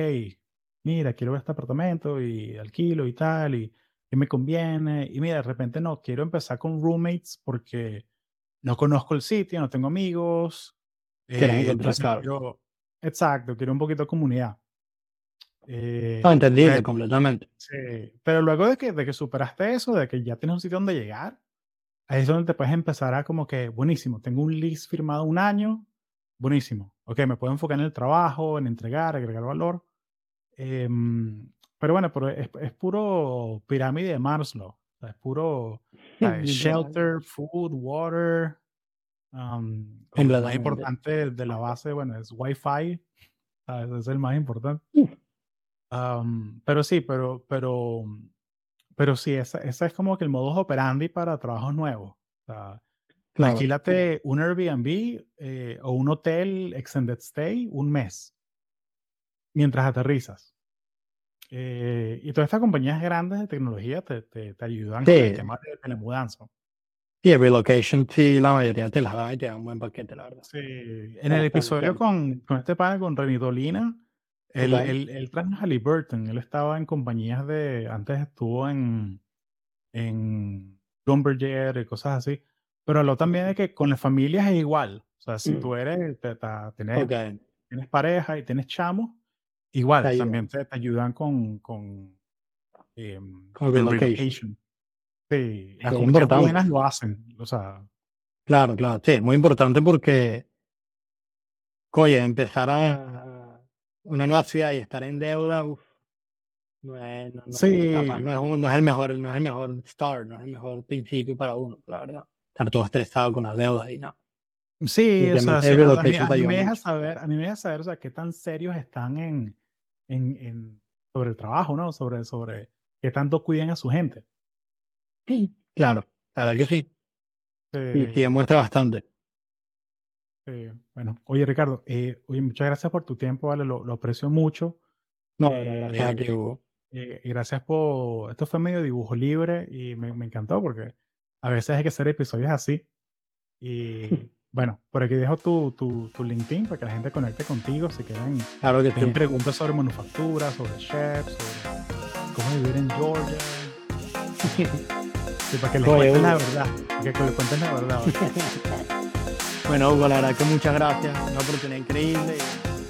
mira, quiero ver este apartamento y alquilo y tal, y, y me conviene. Y mira, de repente no, quiero empezar con roommates porque no conozco el sitio, no tengo amigos. Eh, entonces exacto, quiero un poquito de comunidad. Eh, No, entendible pero, completamente. sí, pero luego de que, de que superaste eso, de que ya tienes un sitio donde llegar, ahí es donde te puedes empezar a como que, buenísimo, tengo un lease firmado un año, buenísimo. Ok, me puedo enfocar en el trabajo, en entregar, agregar valor. Em, pero bueno, pero es, es puro pirámide de Maslow. Es puro *laughs* shelter, food, water. um, lo más importante de la base, bueno, es Wi-Fi. ¿sabes? Es el más importante. Um, pero sí, pero, pero, pero sí, ese, ese es como que el modus operandi para trabajos nuevos. O sea, Claro. alquílate un Airbnb eh, o un hotel extended stay un mes mientras aterrizas. Eh, y todas estas compañías grandes de tecnología te, te, te ayudan con el Sí. tema de, la mudanza. Sí, el relocation, sí, la mayoría te las da y te dan un buen paquete, la verdad. Sí, en el episodio con, con este pana, con Renitolina, él, él, él trajo Halliburton, él estaba en compañías de, antes estuvo en, en Lumberjack y cosas así, pero habló también de que con las familias es igual, o sea, si Mm. tú eres, te, ta- tienes, Ok. tienes pareja y tienes chamos, igual, Te también te, te ayudan con, con, em, Con relocation. Sí, las buenas lo hacen, o sea, Claro, claro. Sí, muy importante porque, oye, empezar a una nueva ciudad y estar en deuda, uf, no es, no, no, sí, capaz no es, un- no es el mejor, no es el mejor start, no es el mejor principio para uno, la verdad. Estar todo estresado con las deudas y no. Sí, o sea, sí, a, mí, a mí me deja saber, a mí me deja saber, o sea, qué tan serios están en, en, en- sobre el trabajo, ¿no? Sobre, sobre qué tanto cuidan a su gente. Claro, la verdad que sí. Y sí, Sí, demuestra bastante. sí. Bueno, oye, Ricardo, eh, oye, muchas gracias por tu tiempo, ¿vale? Lo, lo aprecio mucho. No, gracias Eh, eh, y gracias por, esto fue medio dibujo libre y me, me encantó porque a veces hay que hacer episodios así. Y *laughs* bueno, por aquí dejo tu, tu, tu LinkedIn para que la gente conecte contigo si quieren Claro que sí. Tienen preguntas sobre manufactura, sobre chefs, sobre cómo vivir en Georgia. Sí, para que les cuenten la verdad. Para que les cuenten la verdad. *laughs* Bueno, Hugo, la verdad que muchas gracias. Una oportunidad increíble. y